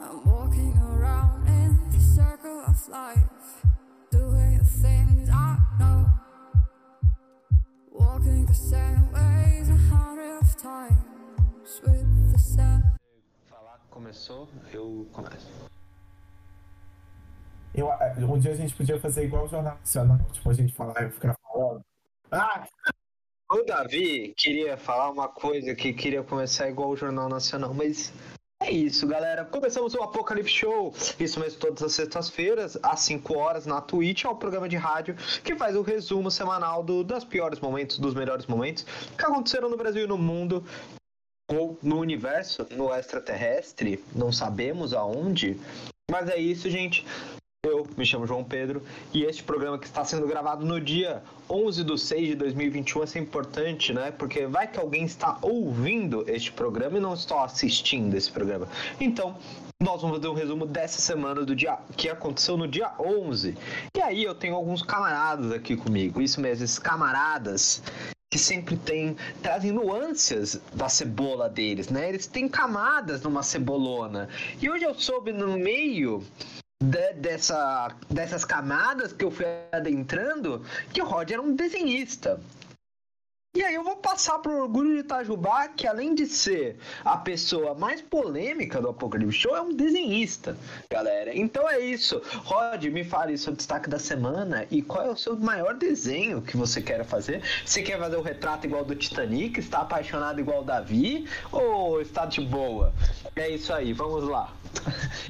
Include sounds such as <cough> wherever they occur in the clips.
I'm walking around in the circle of life, doing the things I know, walking the same ways a hundred of times with the same. Falar que começou, eu começo. Eu, um dia a gente podia fazer igual o Jornal Nacional, tipo, a gente falar e ficar falando. Ah! O Davi queria falar uma coisa que queria começar igual o Jornal Nacional, mas é isso, galera. Começamos o Apocalipse Show. Isso mesmo, todas as sextas-feiras, às 5 horas, na Twitch. É um programa de rádio que faz o resumo semanal do, dos piores momentos, dos melhores momentos que aconteceram no Brasil e no mundo. Ou no universo, no extraterrestre, não sabemos aonde. Mas é isso, gente. Eu me chamo João Pedro e este programa que está sendo gravado no dia 11 de 6 de 2021 é importante, né? Porque vai que alguém está ouvindo este programa e não está assistindo esse programa. Então, nós vamos fazer um resumo dessa semana do dia que aconteceu no dia 11. E aí eu tenho alguns camaradas aqui comigo, isso mesmo, esses camaradas que sempre tem trazem nuances da cebola deles, né? Eles têm camadas numa cebolona. E hoje eu soube no meio de, dessa, dessas camadas que eu fui adentrando que o Rod era um desenhista. E aí eu vou passar pro Orgulho de Itajubá, que além de ser a pessoa mais polêmica do Apocalipse Show, é um desenhista, galera. Então é isso. Rod, me fale seu destaque da semana e qual é o seu maior desenho que você quer fazer. Você quer fazer o retrato igual do Titanic? Está apaixonado igual o Davi? Ou está de boa? É isso aí, vamos lá.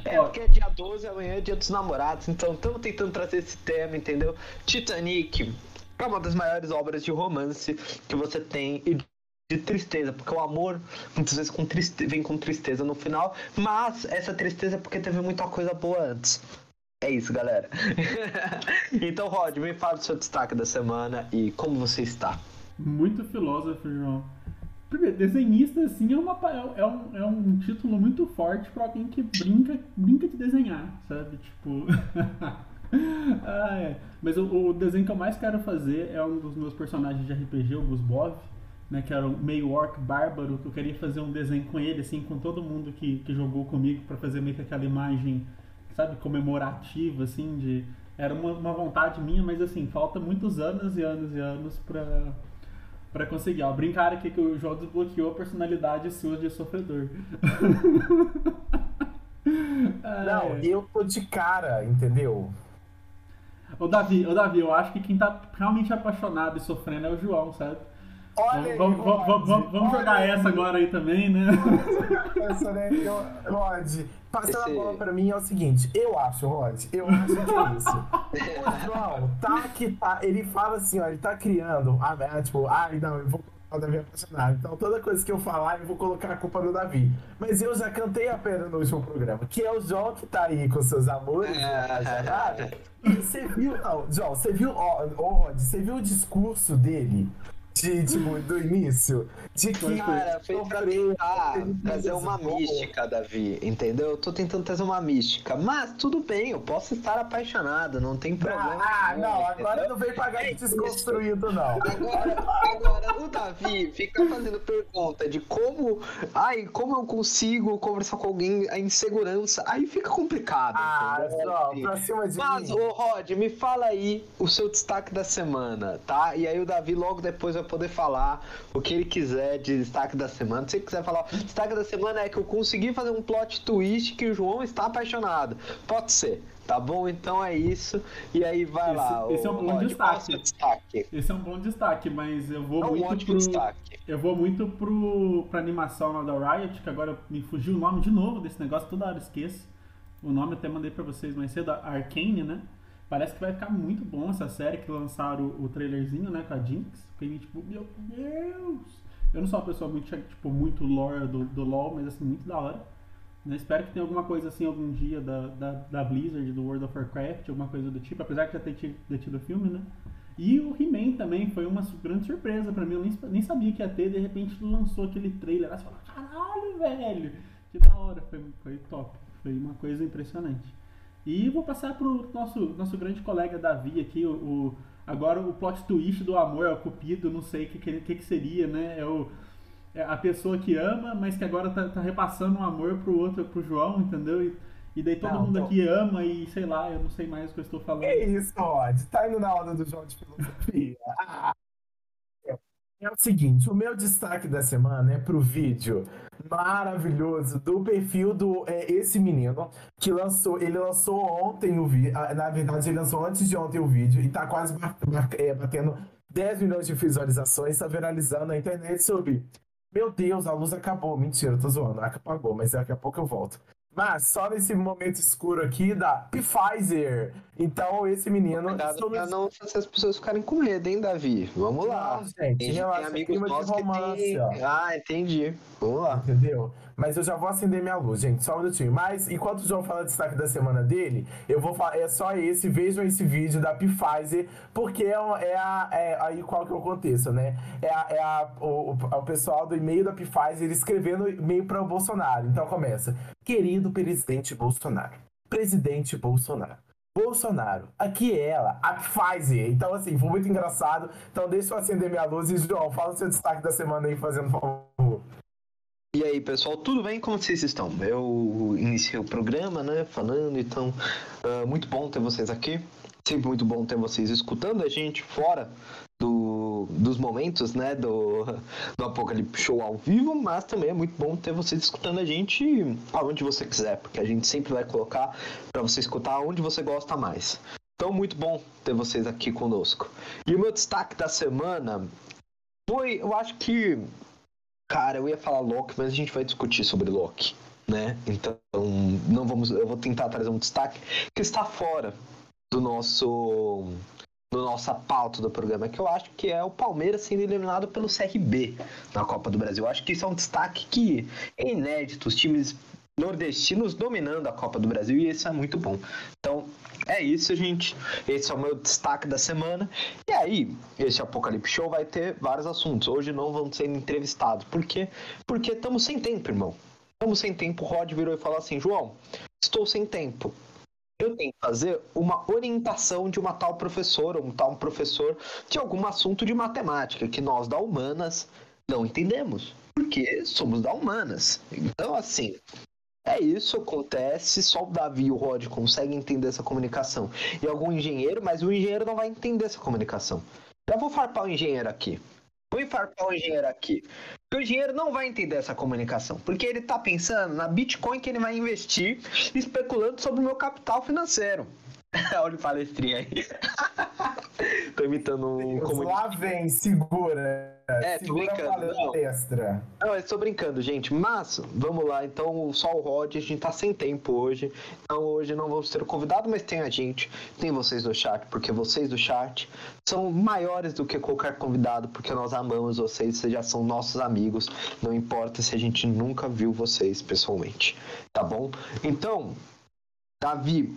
É, porque é dia 12, amanhã é dia dos namorados, então estamos tentando trazer esse tema, entendeu? Titanic é uma das maiores obras de romance que você tem e de tristeza, porque o amor muitas vezes com triste... vem com tristeza no final, mas essa tristeza é porque teve muita coisa boa antes. É isso, galera. <laughs> então, Rod, me fala do seu destaque da semana e como você está. Muito filósofo, João. Primeiro, desenhista, assim, é, uma, é, um, é um título muito forte para alguém que brinca, brinca de desenhar, sabe? Tipo. <laughs> ah, é. Mas o, o, desenho que eu mais quero fazer é um dos meus personagens de RPG, o Gusbov, né? Que era um meio orc bárbaro, que eu queria fazer um desenho com ele, assim, com todo mundo que, que jogou comigo, para fazer meio que aquela imagem, sabe, comemorativa, assim, de. Era uma, uma vontade minha, mas assim, falta muitos anos e anos e anos pra, para conseguir. Ó, brincar aqui que o João desbloqueou a personalidade sua de sofredor. <laughs> Não, eu tô de cara, entendeu? Ô Davi, ô Davi, eu acho que quem tá realmente apaixonado e sofrendo é o João, sabe? Olha vamos, vamos, vamos, vamos, vamos jogar aí. essa agora aí também, né? Essa, né? Eu, Rod, passando Esse... a bola pra mim é o seguinte, eu acho, Rod, eu acho que é isso. <laughs> o João tá que tá, ele fala assim, ó, ele tá criando, ah, tipo, ai, não, eu vou colocar o Davi apaixonado. Então toda coisa que eu falar, eu vou colocar a culpa no Davi. Mas eu já cantei a pena no último programa, que é o João que tá aí com seus amores, é... Você viu, não, João, você viu, ó, ó, você viu o discurso dele? De, tipo, do início. De que. Cara, foi pra tentar trazer uma mística, Davi, entendeu? Eu tô tentando trazer uma mística. Mas tudo bem, eu posso estar apaixonado, não tem problema. Ah, não, não agora não vem pagar de desconstruído, não. Agora, agora, o Davi fica fazendo pergunta de como. Ai, como eu consigo conversar com alguém a insegurança. Aí fica complicado. Ah, só, pra cima de Mas, mim. ô Rod, me fala aí o seu destaque da semana, tá? E aí o Davi logo depois vai poder falar o que ele quiser de destaque da semana. Se ele quiser falar, destaque da semana é que eu consegui fazer um plot twist que o João está apaixonado. Pode ser. Tá bom? Então é isso. E aí vai esse, lá. Esse é um bom Rod, destaque. É destaque. Esse é um bom destaque, mas eu vou É um muito ótimo pro. destaque. Eu vou muito pro, pra animação lá da Riot, que agora me fugiu o nome de novo desse negócio, toda hora esqueço. O nome eu até mandei pra vocês mais cedo, Arcane, né? Parece que vai ficar muito bom essa série que lançaram o, o trailerzinho, né, com a Jinx. Fiquei tipo, meu Deus! Eu não sou uma pessoa muito, tipo, muito lore do, do LoL, mas assim, muito da hora. Né? Espero que tenha alguma coisa assim algum dia da, da, da Blizzard, do World of Warcraft, alguma coisa do tipo, apesar de já ter tido, o filme, né? E o He-Man também foi uma grande surpresa pra mim. Eu nem, nem sabia que ia ter, de repente lançou aquele trailer. Aí você fala, caralho, velho! Que da hora, foi, foi top. Foi uma coisa impressionante. E vou passar pro nosso, nosso grande colega Davi aqui, o, o agora o plot twist do amor ao cupido, não sei o que, que, que, seria, né? É o, é a pessoa que ama, mas que agora tá, tá repassando um amor pro outro, pro João, entendeu? E, e daí todo Não, mundo tô- aqui ama e sei lá, eu não sei mais o que eu estou falando. Que isso, Rod? Tá indo na aula do João de Filosofia. Ah. É o seguinte, o meu destaque da semana é pro vídeo maravilhoso do perfil do é, esse menino que lançou, ele lançou ontem o vídeo, na verdade ele lançou antes de ontem o vídeo e tá quase é, batendo 10 milhões de visualizações, tá viralizando na internet sobre meu Deus, a luz acabou. Mentira, tô zoando. Apagou, mas daqui a pouco eu volto. Mas só nesse momento escuro aqui da Pfizer. Então, esse menino. Cuidado pra não fazer as pessoas ficarem com medo, hein, Davi? Vamos lá. Não, gente, Tem, tem relaxa, amigos nossos que tem... Ah, entendi. Vamos lá. Entendeu? Mas eu já vou acender minha luz, gente. Só um minutinho. Mas enquanto o João fala destaque da semana dele, eu vou falar. É só esse. Vejam esse vídeo da Pfizer, porque é, é a. É, aí qual que é o contexto, né? É, a, é a, o- o pessoal do e-mail da Pfizer escrevendo e-mail para o Bolsonaro. Então começa. Querido presidente Bolsonaro. Presidente Bolsonaro. Bolsonaro, aqui é ela, a Pfizer. Então, assim, foi muito engraçado. Então, deixa eu acender minha luz. E, João, fala o seu destaque da semana aí, fazendo favor. E aí, pessoal, tudo bem? Como vocês estão? Eu iniciei o programa, né, falando, então, ah, muito bom ter vocês aqui. Sempre muito bom ter vocês escutando a gente fora do, dos momentos, né, do, do Apocalipse Show ao vivo, mas também é muito bom ter vocês escutando a gente aonde você quiser, porque a gente sempre vai colocar para você escutar onde você gosta mais. Então, muito bom ter vocês aqui conosco. E o meu destaque da semana foi, eu acho que Cara, eu ia falar Loki, mas a gente vai discutir sobre Loki, né? Então, não vamos, eu vou tentar trazer um destaque que está fora do nosso do nossa pauta do programa, que eu acho que é o Palmeiras sendo eliminado pelo CRB na Copa do Brasil. Eu acho que isso é um destaque que é inédito, os times nordestinos dominando a Copa do Brasil e isso é muito bom. Então, é isso, gente. Esse é o meu destaque da semana. E aí, esse Apocalipse Show vai ter vários assuntos. Hoje não vamos ser entrevistados. Por quê? Porque estamos sem tempo, irmão. Estamos sem tempo. O Rod virou e falou assim: João, estou sem tempo. Eu tenho que fazer uma orientação de uma tal professora, um tal professor de algum assunto de matemática que nós da humanas não entendemos. Porque somos da humanas. Então, assim, é isso, acontece, só o Davi e o Rod conseguem entender essa comunicação. E algum engenheiro, mas o engenheiro não vai entender essa comunicação. Já vou farpar o engenheiro aqui. Vou farpar o engenheiro aqui. Porque o engenheiro não vai entender essa comunicação. Porque ele tá pensando na Bitcoin que ele vai investir, especulando sobre o meu capital financeiro. <laughs> Olha o palestrinha aí. <laughs> Tô imitando um comunicador. Lá vem, segura. É, tô segura brincando, a não. palestra. Não, eu estou brincando, gente. Mas, vamos lá. Então, só o Rod, a gente tá sem tempo hoje. Então, hoje não vamos ter o convidado, mas tem a gente. Tem vocês do chat, porque vocês do chat são maiores do que qualquer convidado, porque nós amamos vocês, vocês já são nossos amigos. Não importa se a gente nunca viu vocês pessoalmente. Tá bom? Então, Davi,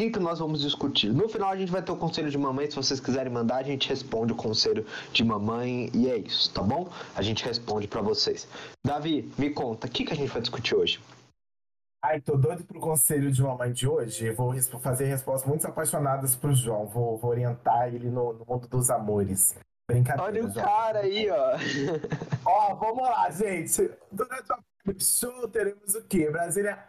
que, que nós vamos discutir? No final a gente vai ter o conselho de mamãe. Se vocês quiserem mandar, a gente responde o conselho de mamãe e é isso, tá bom? A gente responde pra vocês. Davi, me conta, o que, que a gente vai discutir hoje? Ai, tô doido pro conselho de mamãe de hoje. Vou fazer respostas muito apaixonadas pro João. Vou, vou orientar ele no, no mundo dos amores. Brincadeira, Olha o João. cara aí, ó. Ó, vamos lá, gente. Durante o show teremos o quê? Brasília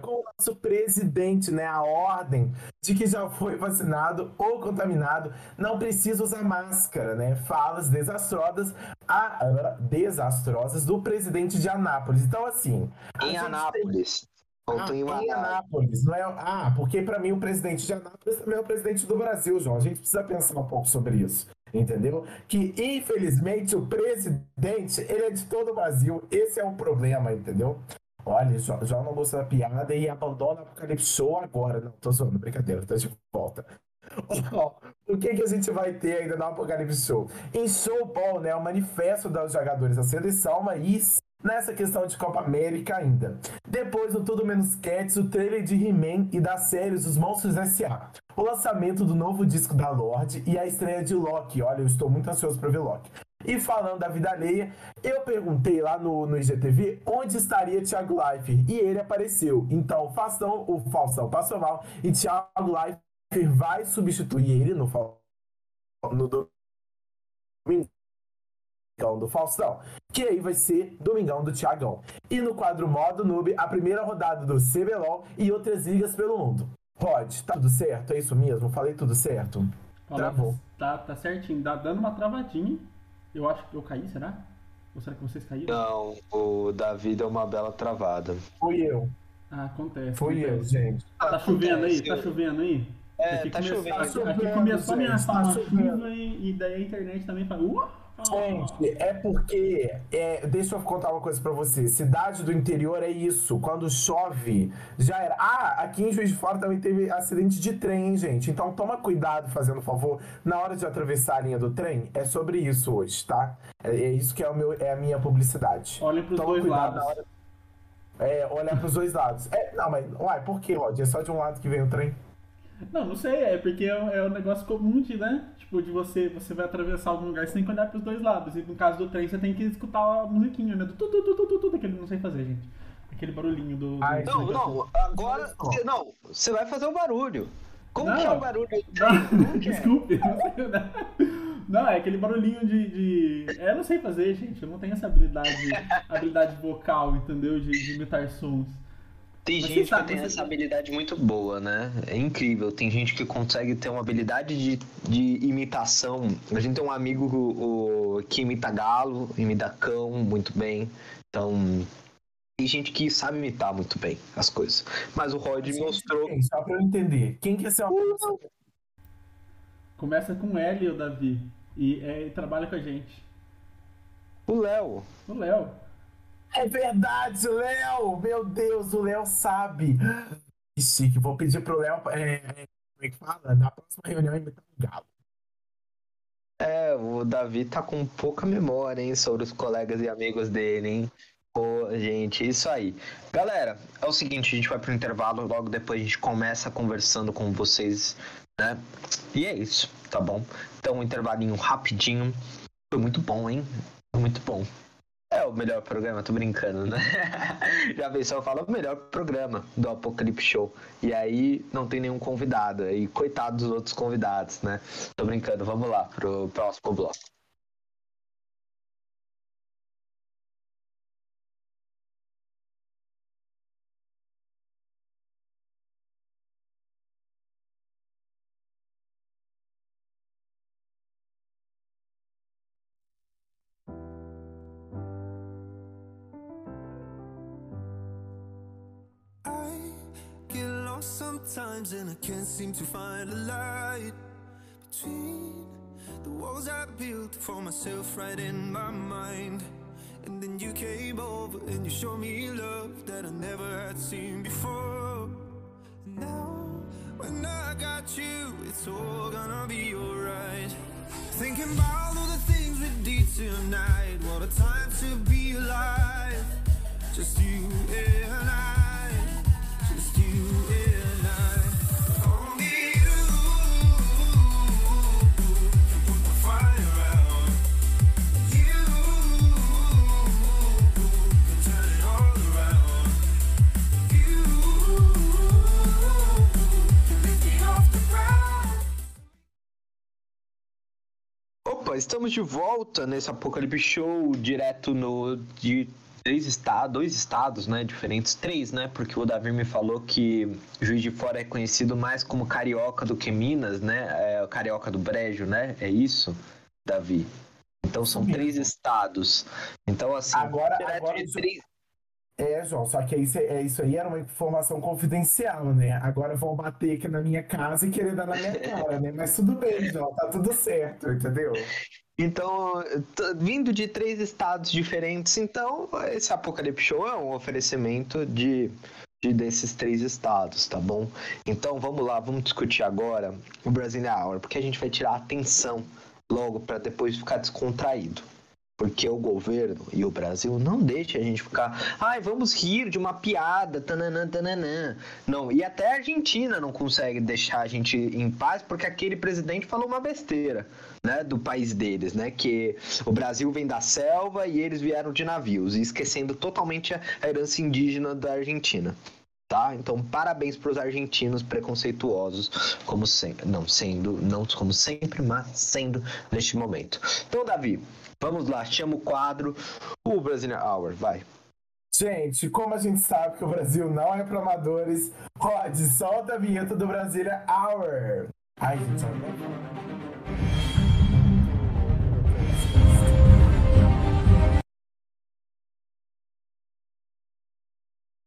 com o nosso presidente, né? A ordem de que já foi vacinado ou contaminado não precisa usar máscara, né? Falas desastrosas, a, desastrosas do presidente de Anápolis. Então, assim. Em tem- Anápolis. Ah, Ontem em em Anápolis. Não é? Ah, porque pra mim o presidente de Anápolis também é o presidente do Brasil, João. A gente precisa pensar um pouco sobre isso, entendeu? Que infelizmente o presidente ele é de todo o Brasil. Esse é um problema, entendeu? Olha, João, não gosta da piada e abandona o Apocalipse agora. Não, tô zoando, brincadeira, tô de volta. <laughs> O que, que a gente vai ter ainda no Apocalipse Show? Em showball, né? O manifesto dos jogadores da seleção, mas nessa questão de Copa América ainda. Depois, no Tudo Menos Cats, o trailer de He-Man e das séries Os Monstros S.A. O lançamento do novo disco da Lorde e a estreia de Loki. Olha, eu estou muito ansioso para ver Loki. E falando da vida alheia, eu perguntei lá no, no IGTV onde estaria Thiago Life e ele apareceu. Então, Faustão, o Faustão passou mal e Thiago Life vai substituir ele no, no domingo. Domingão do Faustão, que aí vai ser Domingão do Tiagão. E no quadro Modo Noob, a primeira rodada do CBLOL e outras ligas pelo mundo. Rod, tá tudo certo? É isso mesmo? Falei tudo certo? Travou. Tá, tá certinho, tá dando uma travadinha. Eu acho que eu caí, será? Ou será que vocês caíram? Não, o Davi deu uma bela travada. Fui eu. Ah, acontece. Fui acontece. eu, gente. Tá chovendo aí? Acontece, Tá chovendo aí? É, Aqui tá começou- chovendo. Aqui, Tá começou a ameaçar uma chuva e, daí a internet também fala. Uau! Gente, é porque. É, deixa eu contar uma coisa pra você. Cidade do interior é isso. Quando chove, já era. Ah, aqui em Juiz de Fora também teve acidente de trem, hein, gente? Então toma cuidado, fazendo favor, na hora de atravessar a linha do trem. É sobre isso hoje, tá? É, é isso que é, o meu, é a minha publicidade. Olhem pros Toma dois cuidado lados. na hora- É, olhar pros dois lados. É, não, mas. Uai, por que, Rod? É só de um lado que vem o trem? Não, não sei, é porque é um, é um negócio comum de, né? Tipo, de você, você vai atravessar algum lugar, você tem que olhar pros dois lados. E no caso do trem, você tem que escutar a musiquinha, né? Do tu, tu, tu, tu, tu, tu, daquele, não sei fazer, gente. Aquele barulhinho do. do- Ai, Não, negócio. não, agora. Não, você vai fazer o barulho. Como Não. que é o barulho? Não, é? desculpe, não sei, né? Não, é aquele barulhinho de, de. É, eu não sei fazer, gente. Eu não tenho essa habilidade, habilidade vocal, entendeu? De, de imitar sons. Tem gente sabe, que tem você essa sabe. habilidade muito boa, né? É incrível. Tem gente que consegue ter uma habilidade de, de imitação. A gente tem um amigo o, o- que imita galo, imita cão muito bem. Então, tem gente que sabe imitar muito bem as coisas. Mas o Rod mostrou. Quem? Só pra eu entender. Quem que é seu pessoa? Começa com L, o Davi. E, é, e trabalha com a gente. O Léo. O Léo. É verdade, Léo! Meu Deus, o Léo sabe. Que chique. Vou pedir pro Léo. É, é, como é que fala? Na próxima reunião imitar um galo. É, o Davi tá com pouca memória, hein, sobre os colegas e amigos dele, hein? Pô, gente, isso aí. Galera, é o seguinte, a gente vai pro intervalo, logo depois a gente começa conversando com vocês, né? E é isso, tá bom? Então, um intervalinho rapidinho. Foi muito bom, hein? Foi muito bom. É o melhor programa, tô brincando, né? <laughs> Já a só fala o melhor programa do Apocalipse Show. E aí não tem nenhum convidado. E coitado dos outros convidados, né? Tô brincando, vamos lá pro próximo bloco. Sometimes and I can't seem to find a light between the walls I built for myself right in my mind. And then you came over and you showed me love that I never had seen before. And now, when I got you, it's all gonna be alright. Thinking about all the things we did tonight. What a time to be alive. Just you and I. Opa, estamos de volta nesse Apocalipse Show, direto no de três estados, dois estados, né, diferentes, três, né, porque o Davi me falou que Juiz de Fora é conhecido mais como carioca do que Minas, né, é o carioca do Brejo, né, é isso, Davi? Então são três estados. Então assim, Agora- agora de três É, João, só que isso, é, isso aí era uma informação confidencial, né? Agora vão bater aqui na minha casa e querer dar na minha cara, né? Mas tudo bem, <laughs> João, tá tudo certo, entendeu? Então, vindo de três estados diferentes, então esse Apocalipse Show é um oferecimento de, de desses três estados, tá bom? Então vamos lá, vamos discutir agora o Brasília Hour, porque a gente vai tirar a atenção logo para depois ficar descontraído. Porque o governo e o Brasil não deixam a gente ficar, ai, vamos rir de uma piada, tananã, tananã. Não, e até a Argentina não consegue deixar a gente em paz porque aquele presidente falou uma besteira, né, do país deles, né, que o Brasil vem da selva e eles vieram de navios, esquecendo totalmente a a herança indígena da Argentina. tá? Então, parabéns para os argentinos preconceituosos, como sempre, não sendo, não como sempre, mas sendo neste momento. Então, Davi, vamos lá, chama o quadro, o Brazilian Hour, vai. Gente, como a gente sabe que o Brasil não é para amadores, Rod, solta a vinheta do Brasília Hour. Ai, gente,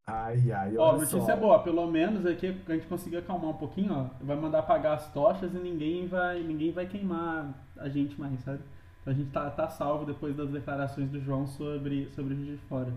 Ai, ai, Ó, olha notícia só. boa, pelo menos aqui a gente conseguiu acalmar um pouquinho, ó. Vai mandar apagar as tochas e ninguém vai, ninguém vai queimar a gente mais, sabe? Então a gente tá, tá salvo depois das declarações do João sobre, sobre o Juiz de Fora.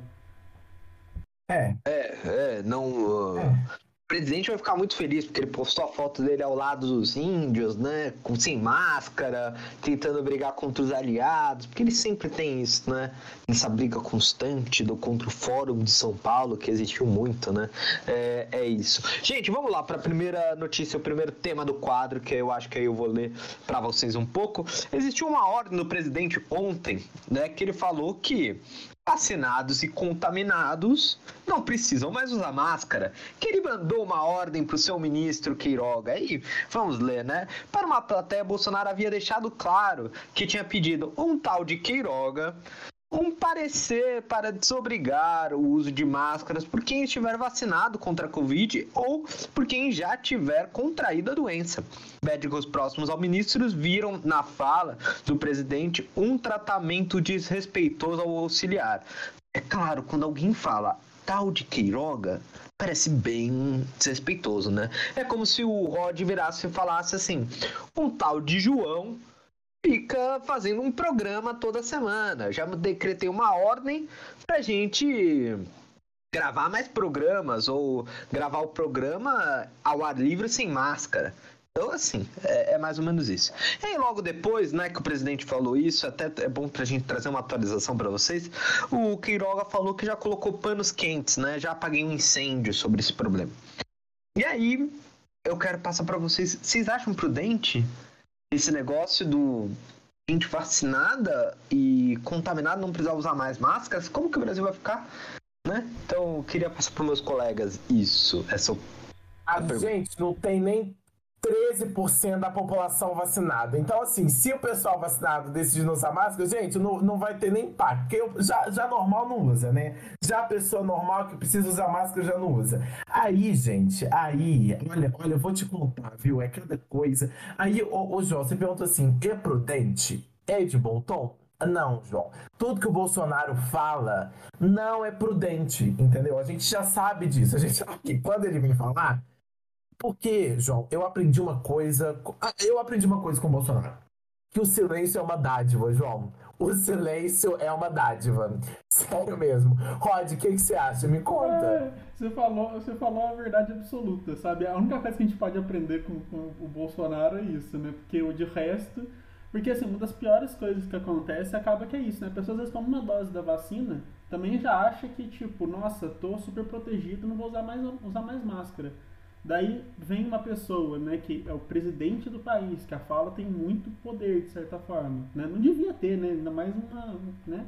É, É, é, não. uh, O presidente vai ficar muito feliz porque ele postou a foto dele ao lado dos índios, né? Com, sem máscara, tentando brigar contra os aliados, porque ele sempre tem isso, né? Essa briga constante do contra o Fórum de São Paulo, que existiu muito, né? É, é isso. Gente, vamos lá para a primeira notícia, o primeiro tema do quadro, que eu acho que aí eu vou ler para vocês um pouco. Existiu uma ordem do presidente ontem, né? Que ele falou que vacinados e contaminados não precisam mais usar máscara. Que ele mandou uma ordem para o seu ministro Queiroga. Aí, vamos ler, né? Para uma plateia, Bolsonaro havia deixado claro que tinha pedido um tal de Queiroga um parecer para desobrigar o uso de máscaras por quem estiver vacinado contra a Covid ou por quem já tiver contraído a doença. Médicos próximos ao ministro viram na fala do presidente um tratamento desrespeitoso ao auxiliar. É claro, quando alguém fala tal de Queiroga, parece bem desrespeitoso, né? É como se o Rod virasse e falasse assim: um tal de João fica fazendo um programa toda semana. Já decretei uma ordem pra gente gravar mais programas ou gravar o programa ao ar livre sem máscara. Então, assim, é, é mais ou menos isso. E aí, logo depois, né, que o presidente falou isso, até é bom pra gente trazer uma atualização para vocês, o Queiroga falou que já colocou panos quentes, né, já apaguei um incêndio sobre esse problema. E aí, eu quero passar para vocês, vocês acham prudente esse negócio do gente vacinada e contaminada não precisar usar mais máscaras, como que o Brasil vai ficar? Né? Então, eu queria passar para meus colegas isso, essa a pergunta. gente não tem nem 13% da população vacinada. Então, assim, se o pessoal vacinado decidir não usar máscara, gente, não, não vai ter nem impacto. Porque eu- já, já normal não usa, né? Já a pessoa normal que precisa usar máscara já não usa. Aí, gente, aí, olha, olha, eu vou te contar, viu? É cada coisa. Aí, ô, ô João, você pergunta assim: é prudente? É de bom tom? Não, João. Tudo que o Bolsonaro fala não é prudente, entendeu? A gente já sabe disso. A gente sabe que quando ele vem falar, porque, João, eu aprendi uma coisa. ah, Eu aprendi uma coisa com o Bolsonaro. Que o silêncio é uma dádiva, João. O silêncio é uma dádiva. Sério mesmo. Rod, o que, que você acha? Me conta. É, você falou, você falou a verdade absoluta, sabe? A única coisa que a gente pode aprender com, com o Bolsonaro é isso, né? Porque o de resto. Porque assim, uma das piores coisas que acontece acaba que é isso, né? A pessoa às vezes toma uma dose da vacina, também já acha que, tipo, nossa, tô super protegido, não vou usar mais, usar mais máscara. Daí vem uma pessoa, né, que é o presidente do país, que a fala tem muito poder, de certa forma. Né? Não devia ter, né? Ainda mais uma. Né?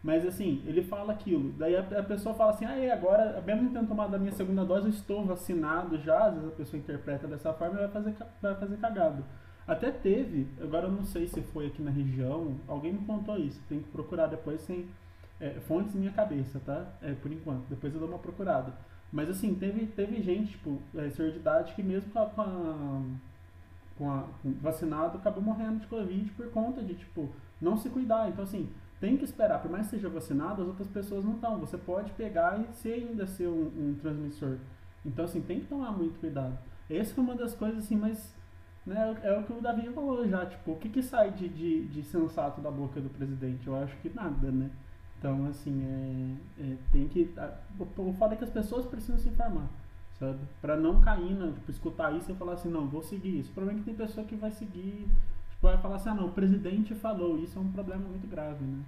Mas assim, ele fala aquilo. Daí a, a pessoa fala assim, ah, é, agora, mesmo tendo tomado a minha segunda dose, eu estou vacinado já. Às vezes a pessoa interpreta dessa forma e vai fazer, vai fazer cagado. Até teve, agora eu não sei se foi aqui na região, alguém me contou isso, tem que procurar depois sem é, fontes minha cabeça, tá? É, por enquanto, depois eu dou uma procurada. Mas assim, teve, teve gente, tipo, é, senhor de idade que mesmo com a, com a- com a- com vacinado acabou morrendo de Covid por conta de, tipo, não se cuidar. Então assim, tem que esperar, por mais que seja vacinado, as outras pessoas não estão. Você pode pegar e ser ainda ser um, um transmissor. Então assim, tem que tomar muito cuidado. Essa é uma das coisas assim, mas né, é o que o Davi falou já, tipo, o que, que sai de, de, de sensato da boca do presidente? Eu acho que nada, né? Então, assim, é, é, tem que. O, o foda é que as pessoas precisam se informar, sabe? Pra não cair, né? Tipo, escutar isso e falar assim, não, vou seguir isso. O problema é que tem pessoa que vai seguir, tipo, vai falar assim, ah, não, o presidente falou, isso é um problema muito grave, né?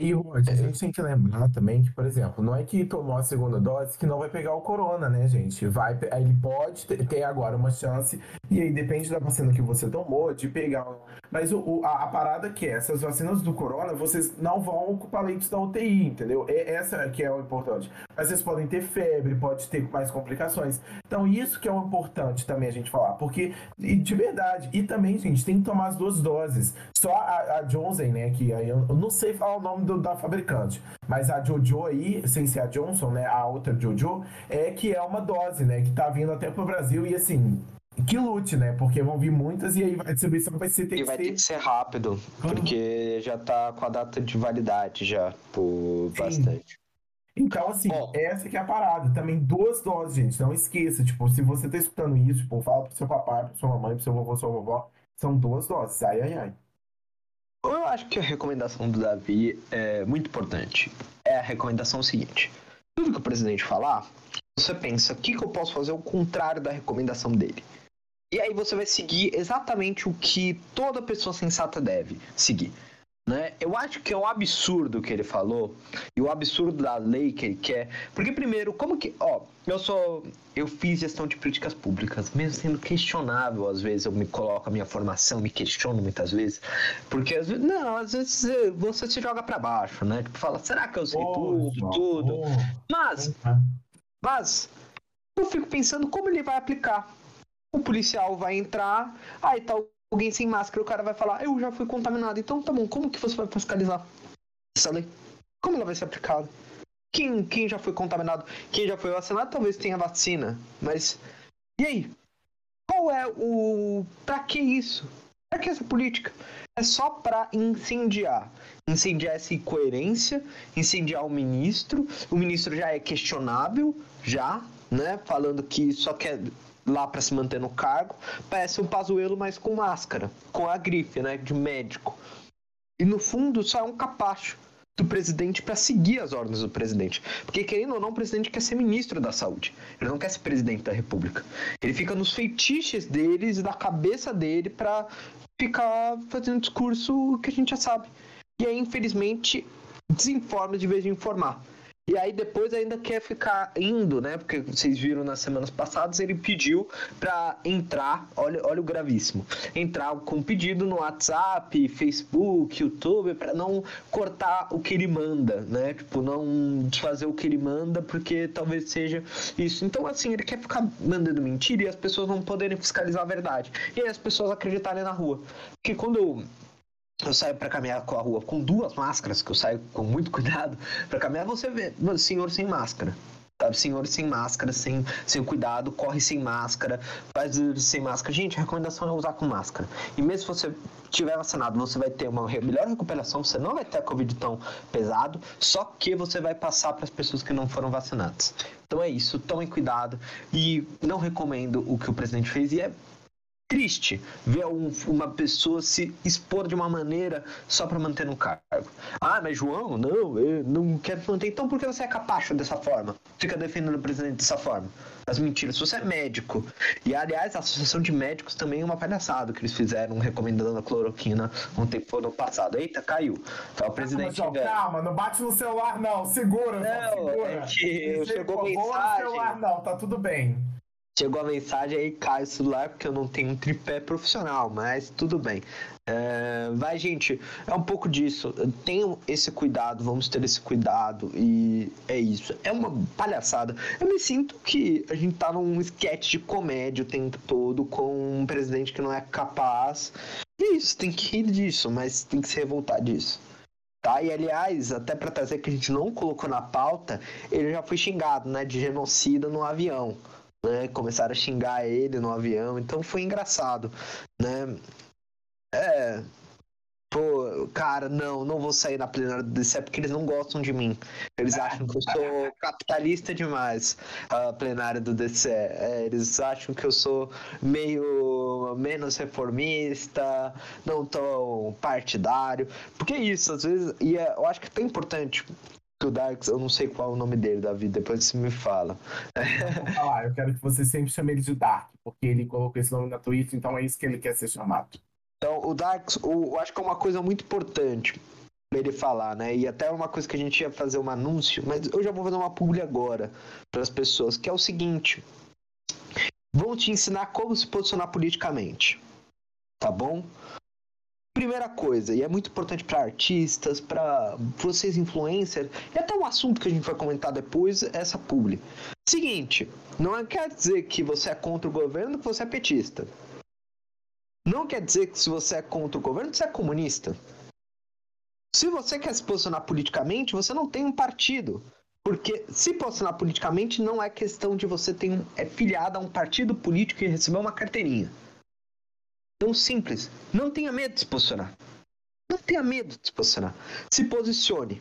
E, Rod, a gente tem que lembrar também que, por exemplo, não é que tomou a segunda dose que não vai pegar o corona, né, gente? Vai, ele pode ter agora uma chance, e aí depende da vacina que você tomou, de pegar Mas o, o- a, a parada que é, essas vacinas do corona, vocês não vão ocupar leitos da UTI, entendeu? É, essa que é o importante. Mas vocês podem ter febre, pode ter mais complicações. Então, isso que é o importante também a gente falar. Porque, de verdade, e também, gente, tem que tomar as duas doses. Só a, a Johnson, né, que aí eu, eu não sei falar o nome do- da fabricante, mas a Jojo aí, sem ser a Johnson, né, a outra Jojo, é que é uma dose, né, que tá vindo até pro Brasil e assim, que lute, né, porque vão vir muitas e aí a distribuição vai ser, ter E vai ser... ter que ser rápido, porque já tá com a data de validade já, por Sim. bastante. Então, assim, Bom. essa que é a parada. Também duas doses, gente. Não esqueça. Tipo, se você tá escutando isso, tipo, fala pro seu papai, pra sua mamãe, pro seu vovô, sua vovó. São duas doses. Ai, ai, ai. Eu acho que a recomendação do Davi é muito importante. É a recomendação seguinte: tudo que o presidente falar, você pensa, o que, que eu posso fazer ao contrário da recomendação dele? E aí você vai seguir exatamente o que toda pessoa sensata deve seguir. Né? Eu acho que é um absurdo o que ele falou e o absurdo da lei que ele quer. Porque primeiro, como que, ó, eu sou, eu fiz gestão de políticas públicas, mesmo sendo questionável às vezes, eu me coloco a minha formação, me questiono muitas vezes, porque às vezes, não, às vezes você se joga pra baixo, né? Tipo, fala, será que eu sei tudo, Poxa, tudo? pô. Mas mas eu fico pensando como ele vai aplicar. O policial vai entrar, aí tá alguém sem máscara, o cara vai falar, eu já fui contaminado. Então tá bom, como que você vai fiscalizar essa lei? Como ela vai ser aplicada? Quem, quem já foi contaminado, quem já foi vacinado, talvez tenha vacina. Mas e aí? Qual é o. Pra que isso? Pra que essa política? É só pra incendiar. Incendiar essa incoerência, incendiar o ministro. O ministro já é questionável, já, né? Falando que só quer lá pra se manter no cargo. Parece um pazuelo, mas com máscara, com a grife, né? De médico. E no fundo só é um capacho do presidente para seguir as ordens do presidente. Porque querendo ou não, o presidente quer ser ministro da saúde. Ele não quer ser presidente da república. Ele fica nos feitiços deles e da cabeça dele para ficar fazendo discurso que a gente já sabe. E aí, infelizmente, desinforma de vez de informar. E aí depois ainda quer ficar indo, né? Porque vocês viram nas semanas passadas, ele pediu para entrar, olha, olha o gravíssimo, entrar com pedido no WhatsApp, Facebook, YouTube, para não cortar o que ele manda, né? Tipo, não desfazer o que ele manda, porque talvez seja isso. Então, assim, ele quer ficar mandando mentira e as pessoas não poderem fiscalizar a verdade. E aí as pessoas acreditarem na rua. Porque quando eu saio para caminhar com a rua com duas máscaras, que eu saio com muito <laughs> cuidado para caminhar, você vê senhor sem máscara. Sabe? Senhor sem máscara, sem, sem cuidado, corre sem máscara, faz sem máscara. Gente, a recomendação é usar com máscara. E mesmo se você tiver vacinado, você vai ter uma melhor recuperação, você não vai ter a Covid tão pesado, só que você vai passar para as pessoas que não foram vacinadas. Então é isso, tomem cuidado e não recomendo o que o presidente fez e é triste ver um- uma pessoa se expor de uma maneira só para manter no cargo. Ah, mas João, não, eu não quero manter. Então por que você é capacho dessa forma? Fica defendendo o presidente dessa forma. As mentiras. Se você é médico, e aliás, a Associação de Médicos também é uma palhaçada que eles fizeram recomendando a cloroquina um tempo no passado. Eita, caiu. Tá o presidente. ó, velho. calma, não bate no celular, não. Segura, só Não, segura. é que Não chegou mensagem. celular, não, tá tudo bem. Chegou a mensagem aí, cai o celular, porque eu não tenho um tripé profissional, mas tudo bem. É, vai, gente, é um pouco disso. Tenham esse cuidado, vamos ter esse cuidado, e é isso. É uma palhaçada. Eu me sinto que a gente tá num sketch de comédia o tempo todo, com um presidente que não é capaz. E é isso, tem que rir disso, mas tem que se revoltar disso. Tá? E aliás, até para trazer que a gente não colocou na pauta, ele já foi xingado, né, de genocida no avião né? Começaram a xingar ele no avião, então foi engraçado, né? É. Pô, cara, não, não vou sair na plenária do DCE porque eles não gostam de mim. Eles acham que eu sou capitalista demais, a plenária do DCE. É, eles acham que eu sou meio menos reformista, não tão partidário. Porque é isso, às vezes, e é- eu acho que é tão importante que o Darks, eu não sei qual é o nome dele, Davi, depois você me fala. Vou falar, eu quero que você sempre chame ele de Dark, porque ele colocou esse nome na Twitch, então é isso que ele quer ser chamado. Então, o Darks, o- eu acho que é uma coisa muito importante pra ele falar, né? E até uma coisa que a gente ia fazer um anúncio, mas eu já vou fazer uma publi agora para as pessoas, que é o seguinte: vão te ensinar como se posicionar politicamente, tá bom? Primeira coisa, e é muito importante para artistas, para vocês influencers, e até um assunto que a gente vai comentar depois, essa publi. Seguinte, não quer dizer que você é contra o governo que você é petista. Não quer dizer que se você é contra o governo, você é comunista. Se você quer se posicionar politicamente, você não tem um partido. Porque se posicionar politicamente não é questão de você ter um, é filiado a um partido político e receber uma carteirinha. Tão simples. Não tenha medo de se posicionar. Não tenha medo de se posicionar. Se posicione.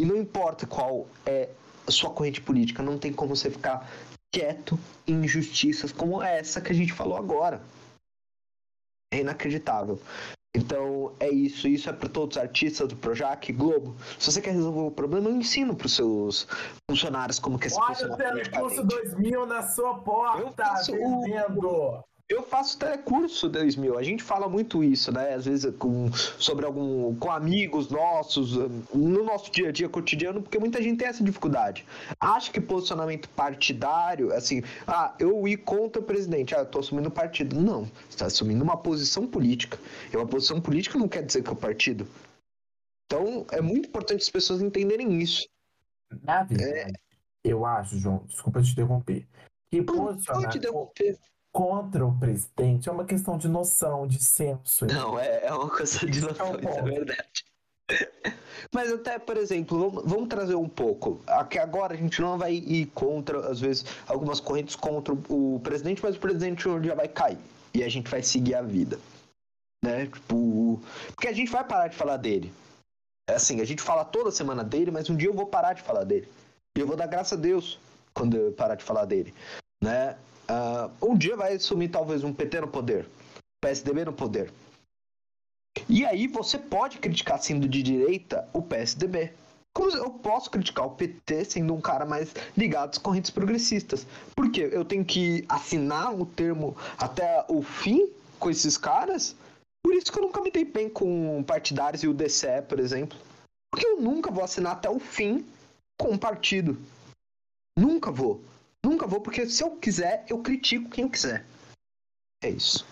E não importa qual é a sua corrente política, não tem como você ficar quieto em injustiças como essa que a gente falou agora. É inacreditável. Então é isso, isso é para todos os artistas do Projac, Globo. Se você quer resolver o problema, eu ensino para os seus funcionários como que é se Olha o Telecurso 2000 na sua porta, eu faço vendendo. O... Eu faço telecurso 2000. A gente fala muito isso, né? Às vezes com, sobre algum com amigos nossos no nosso dia a dia cotidiano, porque muita gente tem essa dificuldade. Acha que posicionamento partidário, assim, ah, eu ir contra o presidente, ah, eu tô assumindo partido. Não, você está assumindo uma posição política. E uma posição política não quer dizer que é o partido. Então, é muito importante as pessoas entenderem isso. Na verdade, é... eu acho, João, desculpa te interromper, que posicionar... Pode interromper contra o presidente é uma questão de noção, de senso. Não, é, é uma coisa de noção, isso é verdade. Mas até, por exemplo, vamos, vamos, trazer um pouco. Aqui agora a gente não vai ir contra, às vezes, algumas correntes contra o presidente, mas o presidente já vai cair. E a gente vai seguir a vida. Né? Tipo, porque a gente vai parar de falar dele. É assim, a gente fala toda semana dele, mas um dia eu vou parar de falar dele. E eu vou dar graças a Deus quando eu parar de falar dele. Né? Uh, um dia vai sumir talvez um PT no poder, PSDB no poder. E aí você pode criticar sendo de direita o PSDB. Como eu posso criticar o PT sendo um cara mais ligado às correntes progressistas? Porque eu tenho que assinar o termo até o fim com esses caras? Por isso que eu nunca me dei bem com partidários e o DCE, por exemplo. Porque eu nunca vou assinar até o fim com um partido. Nunca vou. Nunca vou, porque se eu quiser, eu critico quem eu quiser. É isso.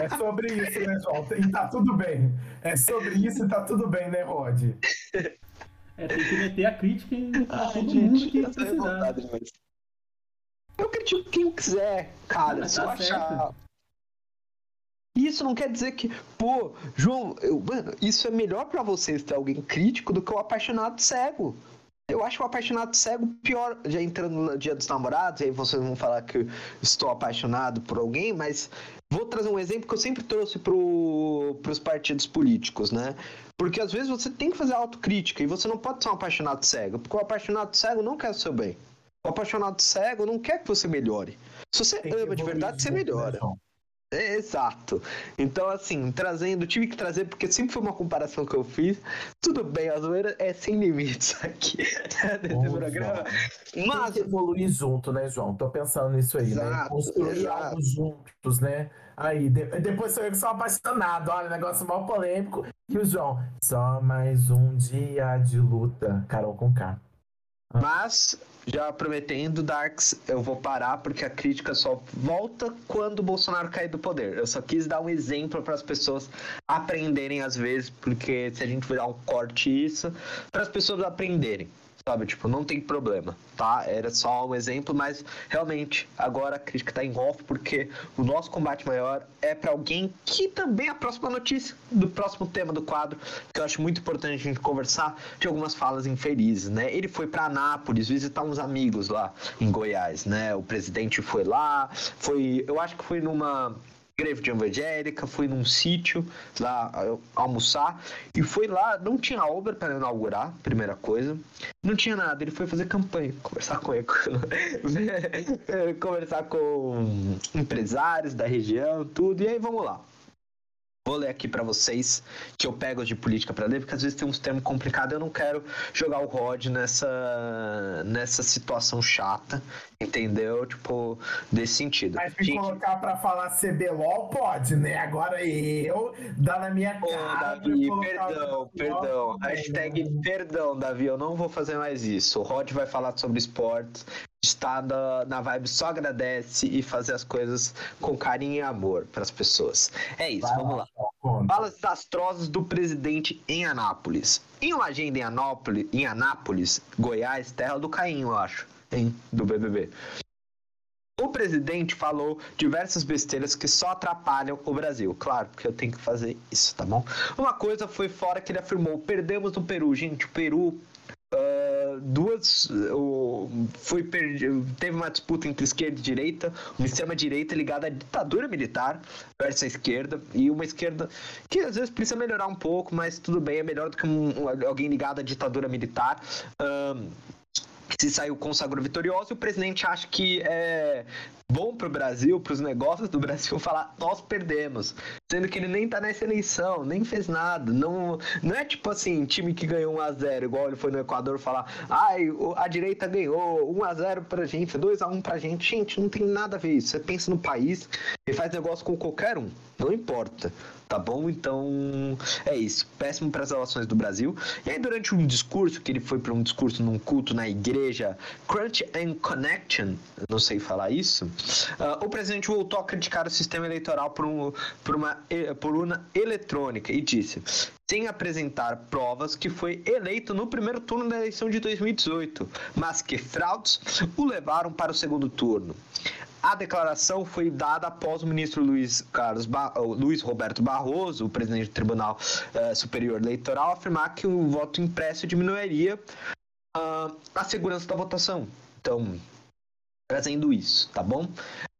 É sobre isso, né, João? E tá tudo bem. É sobre isso e tá tudo bem, né, Rod? É, tem que meter a crítica em Ai, todo gente, mundo que precisar. Eu critico quem eu quiser, cara. se tá eu achar. Isso não quer dizer que, pô, João, eu, mano, isso é melhor para vocês ter alguém crítico do que o apaixonado cego. Eu acho o apaixonado cego pior, já entrando no dia dos namorados, aí vocês vão falar que estou apaixonado por alguém, mas vou trazer um exemplo que eu sempre trouxe para os partidos políticos, né? Porque às vezes você tem que fazer autocrítica e você não pode ser um apaixonado cego, porque o apaixonado cego não quer o seu bem. O apaixonado cego não quer que você melhore. Se você ama de verdade, você melhora. Né, é, exato. Então, assim, trazendo, tive que trazer, porque sempre foi uma comparação que eu fiz. Tudo bem, a zoeira é sem limites aqui <laughs> nesse programa. Mas. Tem que evoluir junto, né, João? Tô pensando nisso aí, né? exato, né? Construir exato. algo juntos, né? Aí, de... depois sou eu que sou apaixonado. Olha, negócio mal polêmico. E o João, só mais um dia de luta. Carol com K. Mas já prometendo, Darks, eu vou parar porque a crítica só volta quando o Bolsonaro cair do poder. Eu só quis dar um exemplo para as pessoas aprenderem às vezes, porque se a gente virar um corte isso, para as pessoas aprenderem sabe? Tipo, não tem problema, tá? Era só um exemplo, mas realmente agora a crítica tá em off porque o nosso combate maior é para alguém que também é a próxima notícia do próximo tema do quadro, que eu acho muito importante a gente conversar de algumas falas infelizes, né? Ele foi para Anápolis visitar uns amigos lá em Goiás, né? O presidente foi lá, foi, eu acho que foi numa igreja de evangélica, fui num sítio lá almoçar e foi lá, não tinha obra para inaugurar, primeira coisa, não tinha nada, ele foi fazer campanha, conversar com ele, <laughs> conversar com empresários da região, tudo, e aí vamos lá. Vou ler aqui para vocês que eu pego de política para ler, porque às vezes tem uns termos complicados. Eu não quero jogar o Rod nessa, nessa situação chata, entendeu? Tipo, desse sentido. Mas me Gente... colocar para falar CBLOL pode, né? Agora eu, dá na minha cara. Ô, Davi, perdão, perdão. Hashtag perdão, Davi, eu não vou fazer mais isso. O Rod vai falar sobre esportes. Tá na, na vibe só agradece e fazer as coisas com carinho e amor para as pessoas. É isso, Vai vamos lá. Falas desastrosas do presidente em Anápolis. Em uma agenda em Anápolis, em Anápolis, Goiás, terra do Caim, eu acho, hein, do BBB. O presidente falou diversas besteiras que só atrapalham o Brasil. Claro, porque eu tenho que fazer isso, tá bom? Uma coisa foi fora que ele afirmou: perdemos no Peru. Gente, o Peru. Ah, duas. o- foi perdi- teve uma disputa entre esquerda e direita, uma extrema-direita ligada à ditadura militar versus a esquerda, e uma esquerda que às vezes precisa melhorar um pouco, mas tudo bem, é melhor do que um- um- alguém ligado à ditadura militar. Que se saiu consagrou vitorioso e o presidente acha que é bom para o Brasil, para os negócios do <laughs> Brasil falar nós perdemos, sendo que ele nem tá nessa eleição, nem fez nada, não não é tipo assim, time que ganhou 1 a 0, igual ele foi no Equador falar, ai, a direita ganhou 1 a 0 pra gente, 2 a 1 pra gente. Gente, não tem nada a ver isso. Você pensa no país e faz negócio com qualquer um, não importa. Tá bom? Então é isso. Péssimo para as relações do Brasil. E aí, durante um discurso, que ele foi para um discurso num culto na igreja Crunch and Connection, não sei falar isso, ah, o presidente voltou a criticar o sistema eleitoral por, um, por uma por urna eletrônica e disse, sem apresentar provas, que foi eleito no primeiro turno da eleição de 2018, mas que fraudes o levaram para o segundo turno. A declaração foi dada após o ministro Luiz, Carlos Ba- Luiz Roberto Barroso, o presidente do Tribunal eh, Superior Eleitoral, afirmar que o voto impresso diminuiria ah, a segurança da votação. Então, trazendo isso, tá bom?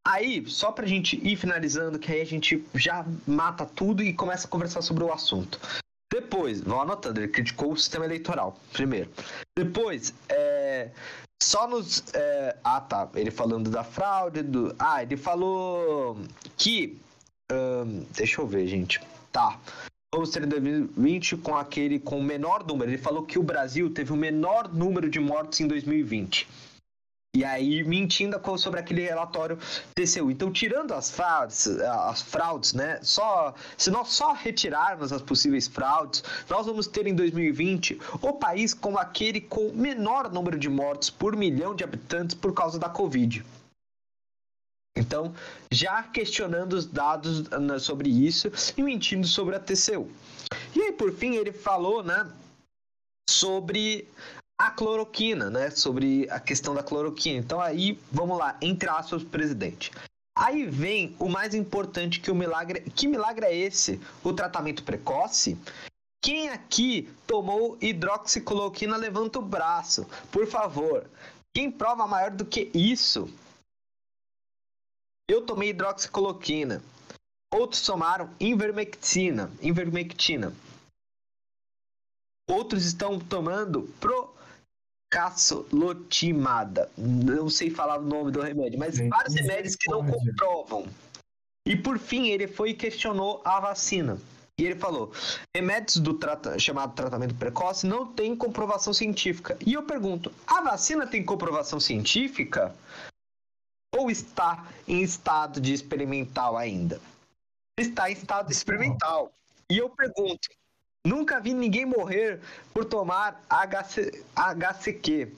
Aí, só pra gente ir finalizando, que aí a gente já mata tudo e começa a conversar sobre o assunto. Depois, vão anotando, ele criticou o sistema eleitoral, primeiro. Depois, é, só nos. é, ah, tá. Ele falando da fraude. Do, ah, ele falou que. deixa eu ver, gente. Tá. Vamos ter em 2020 com aquele com o menor número. Ele falou que o Brasil teve o menor número de mortos em 2020. E aí, mentindo sobre aquele relatório TCU. Então, tirando as fraudes, as fraudes, né? Só, se nós só retirarmos as possíveis fraudes, nós vamos ter em 2020 o país com aquele com menor número de mortos por milhão de habitantes por causa da Covid. Então, já questionando os dados né, sobre isso e mentindo sobre a TCU. E aí, por fim, ele falou, né, sobre a cloroquina, né? Sobre a questão da cloroquina. Então aí, vamos lá, entre aspas, presidente. Aí vem o mais importante que o milagre. Que milagre é esse? O tratamento precoce? Quem aqui tomou hidroxicloroquina, levanta o braço, por favor. Quem prova maior do que isso? Eu tomei hidroxicloroquina. Outros tomaram invermectina, invermectina. Outros estão tomando procaslotimada. Não sei falar o nome do remédio, mas Gente, vários remédios que não comprovam. E por fim, ele foi e questionou a vacina. E ele falou: remédios do trata- chamado tratamento precoce não tem comprovação científica. E eu pergunto: a vacina tem comprovação científica? Ou está em estado de experimental ainda? Está em estado experimental. E eu pergunto: nunca vi ninguém morrer por tomar HC, HCQ,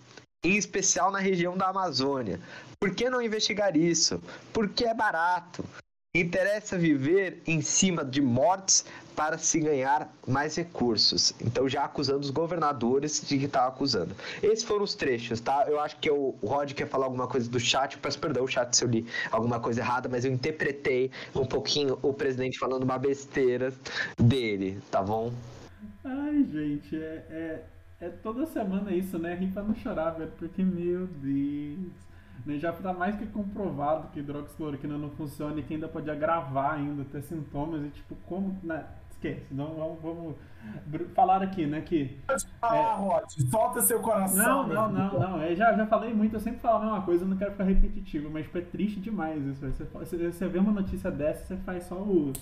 em especial na região da Amazônia. Por que não investigar isso? Porque é barato. Interessa viver em cima de mortes para se ganhar mais recursos. Então, já acusando os governadores de que estava acusando. Esses foram os trechos, tá? Eu acho que o Rod quer falar alguma coisa do chat. Eu peço perdão, chat, se eu li alguma coisa errada, mas eu interpretei um pouquinho o presidente falando uma besteira dele, tá bom? Ai, gente, é, é, é toda semana isso, né? Rir pra não chorar, velho, porque, meu Deus. Né, Já tá mais que comprovado que hidroxicloroquina não funciona e que ainda pode agravar ainda, ter sintomas e, tipo, como... Né? Esquece, então vamos, vamos falar aqui, né, que... Ah, Rod, solta seu coração. Não, não, não, não. Eu já, já falei muito, eu sempre falo a mesma coisa, eu não quero ficar repetitivo, mas tipo, é triste demais isso. Você, você, você vê uma notícia dessa, você faz só o.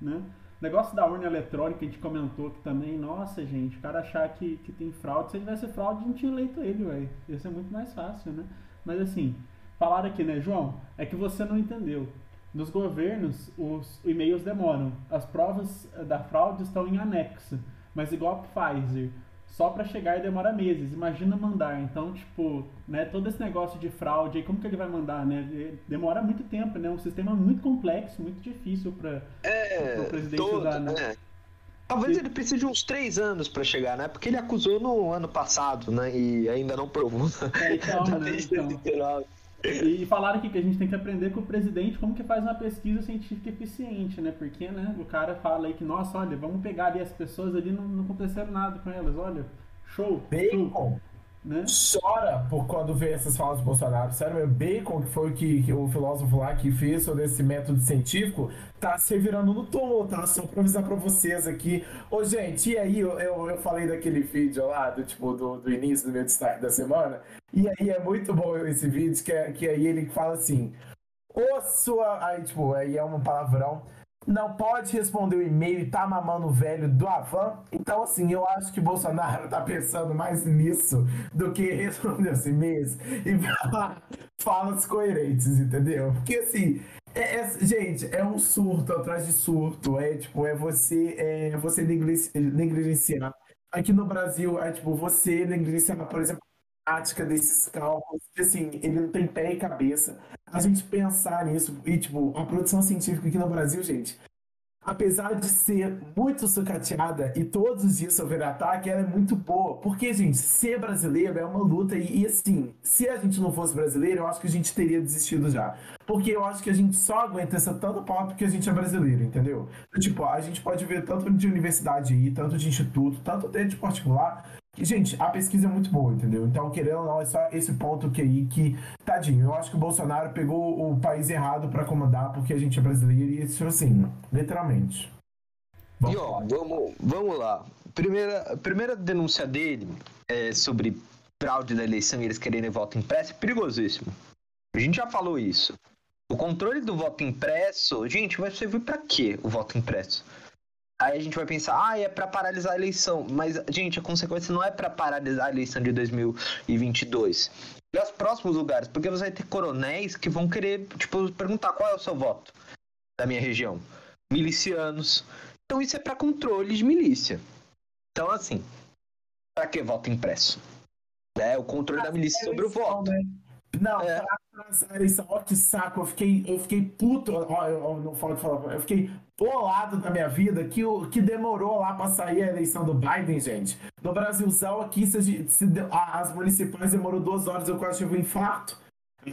Né? Negócio da urna eletrônica, a gente comentou que também, nossa gente, o cara achar que, que tem fraude, se tivesse fraude, não tinha eleito ele, velho. Ia ser muito mais fácil, né? Mas assim, falaram aqui, né, João? É que você não entendeu. Nos governos, os e-mails demoram. As provas eh, da fraude estão em anexo. Mas igual a Pfizer, só para chegar e demora meses. Imagina mandar. Então, tipo, né, todo esse negócio de fraude, aí, como que ele vai mandar, né? Demora muito tempo, né? Um sistema muito complexo, muito difícil para É, o presidente todo, usar, né? né? Talvez E- ele precise de uns três anos pra chegar, né? Porque ele acusou no ano passado, né? E ainda não provou É, então, <laughs> né, então. E falaram aqui que a gente tem que aprender com o presidente como que faz uma pesquisa científica eficiente, né? Porque, né, o cara fala aí que, nossa, olha, vamos pegar ali as pessoas ali, não, não aconteceram nada com elas, olha, show, show, Bacon né? chora por quando vê essas falas do Bolsonaro. Sério, meu, Bacon, que foi o que, que o filósofo lá que fez sobre esse método científico, tá se virando no túmulo, tá? Só pra avisar pra vocês aqui. Ô, gente, e aí eu, eu, eu falei daquele vídeo lá, do tipo, do, do início do meu destaque da semana. E aí é muito bom esse vídeo, que, é, que aí ele fala assim. Ô sua. Aí, tipo, aí é um palavrão. Não pode responder o e-mail e tá mamando o velho do Avan. Então, assim, eu acho que Bolsonaro tá pensando mais nisso do que responder os e-mails e falar falas coerentes, entendeu? Porque, assim, é- é- gente, é um surto atrás de surto. É, tipo, é você, é você negligenciar. Aqui no Brasil, é, tipo, você negligenciar, por exemplo, desses cálculos. Assim, ele não tem pé e cabeça a gente pensar nisso. E, tipo, a produção científica aqui no Brasil, gente, apesar de ser muito sucateada e todos os dias sofrer ataque, ela é muito boa. Porque, gente, ser brasileiro é uma luta. E, e, assim, se a gente não fosse brasileiro, eu acho que a gente teria desistido já. Porque eu acho que a gente só aguenta essa tanto pau porque a gente é brasileiro, entendeu? Tipo, a gente pode ver tanto de universidade aí, tanto de instituto, tanto até de particular. Gente, a pesquisa é muito boa, entendeu? Então, querendo ou não, é só esse ponto que aí que, tadinho, eu acho que o Bolsonaro pegou o país errado pra comandar porque a gente é brasileiro e isso, assim, literalmente. E ó, vamos, vamos lá. Primeira, primeira denúncia dele é sobre fraude da eleição e eles quererem voto impresso é perigosíssimo. A gente já falou isso. O controle do voto impresso, gente, vai servir pra quê o voto impresso? Aí a gente vai pensar, ah, é pra paralisar a eleição. Mas, gente, a consequência não é pra paralisar a eleição de 2022. E os próximos lugares, porque você vai ter coronéis que vão querer, tipo, perguntar qual é o seu voto da minha região. Milicianos, então isso é para controle de milícia. Então, assim, para que voto impresso? É o controle da milícia sobre o voto. Né? Não, É. pra eleição, ó que saco, eu fiquei, eu fiquei puto, ó, eu, eu não falo de falar, eu fiquei bolado da minha vida que, o, que demorou lá pra sair a eleição do Biden, gente. No Brasilzão aqui, se, se as municipais demorou duas horas, eu quase tive um infarto.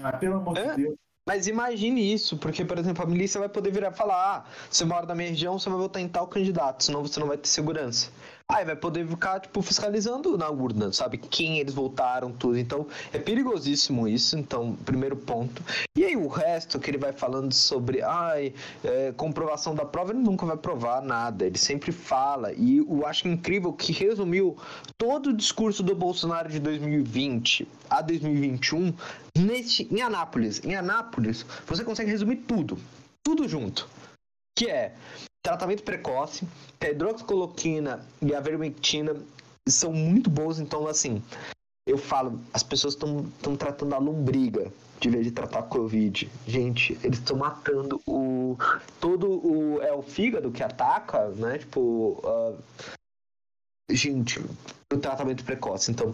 Ah, pelo amor É? de Deus. Mas imagine isso, porque, por exemplo, a milícia vai poder virar e falar: ah, você mora na minha região, você vai votar em tal candidato, senão você não vai ter segurança. Aí vai poder ficar, tipo, fiscalizando na urna, sabe? Quem eles votaram, tudo. Então, é perigosíssimo isso, então, primeiro ponto. E aí o resto que ele vai falando sobre, ai, é, comprovação da prova, ele nunca vai provar nada. Ele sempre fala. E eu acho incrível que resumiu todo o discurso do Bolsonaro de 2020 a 2021 neste, em Anápolis. Em Anápolis, você consegue resumir tudo. Tudo junto. Que é tratamento precoce, a hidroxicloroquina e a vermectina são muito bons, então assim, eu falo, as pessoas estão tratando a lombriga de vez de tratar a Covid. Gente, eles estão matando o. Todo o. É o fígado que ataca, né? Tipo. ah, gente, o tratamento precoce. Então,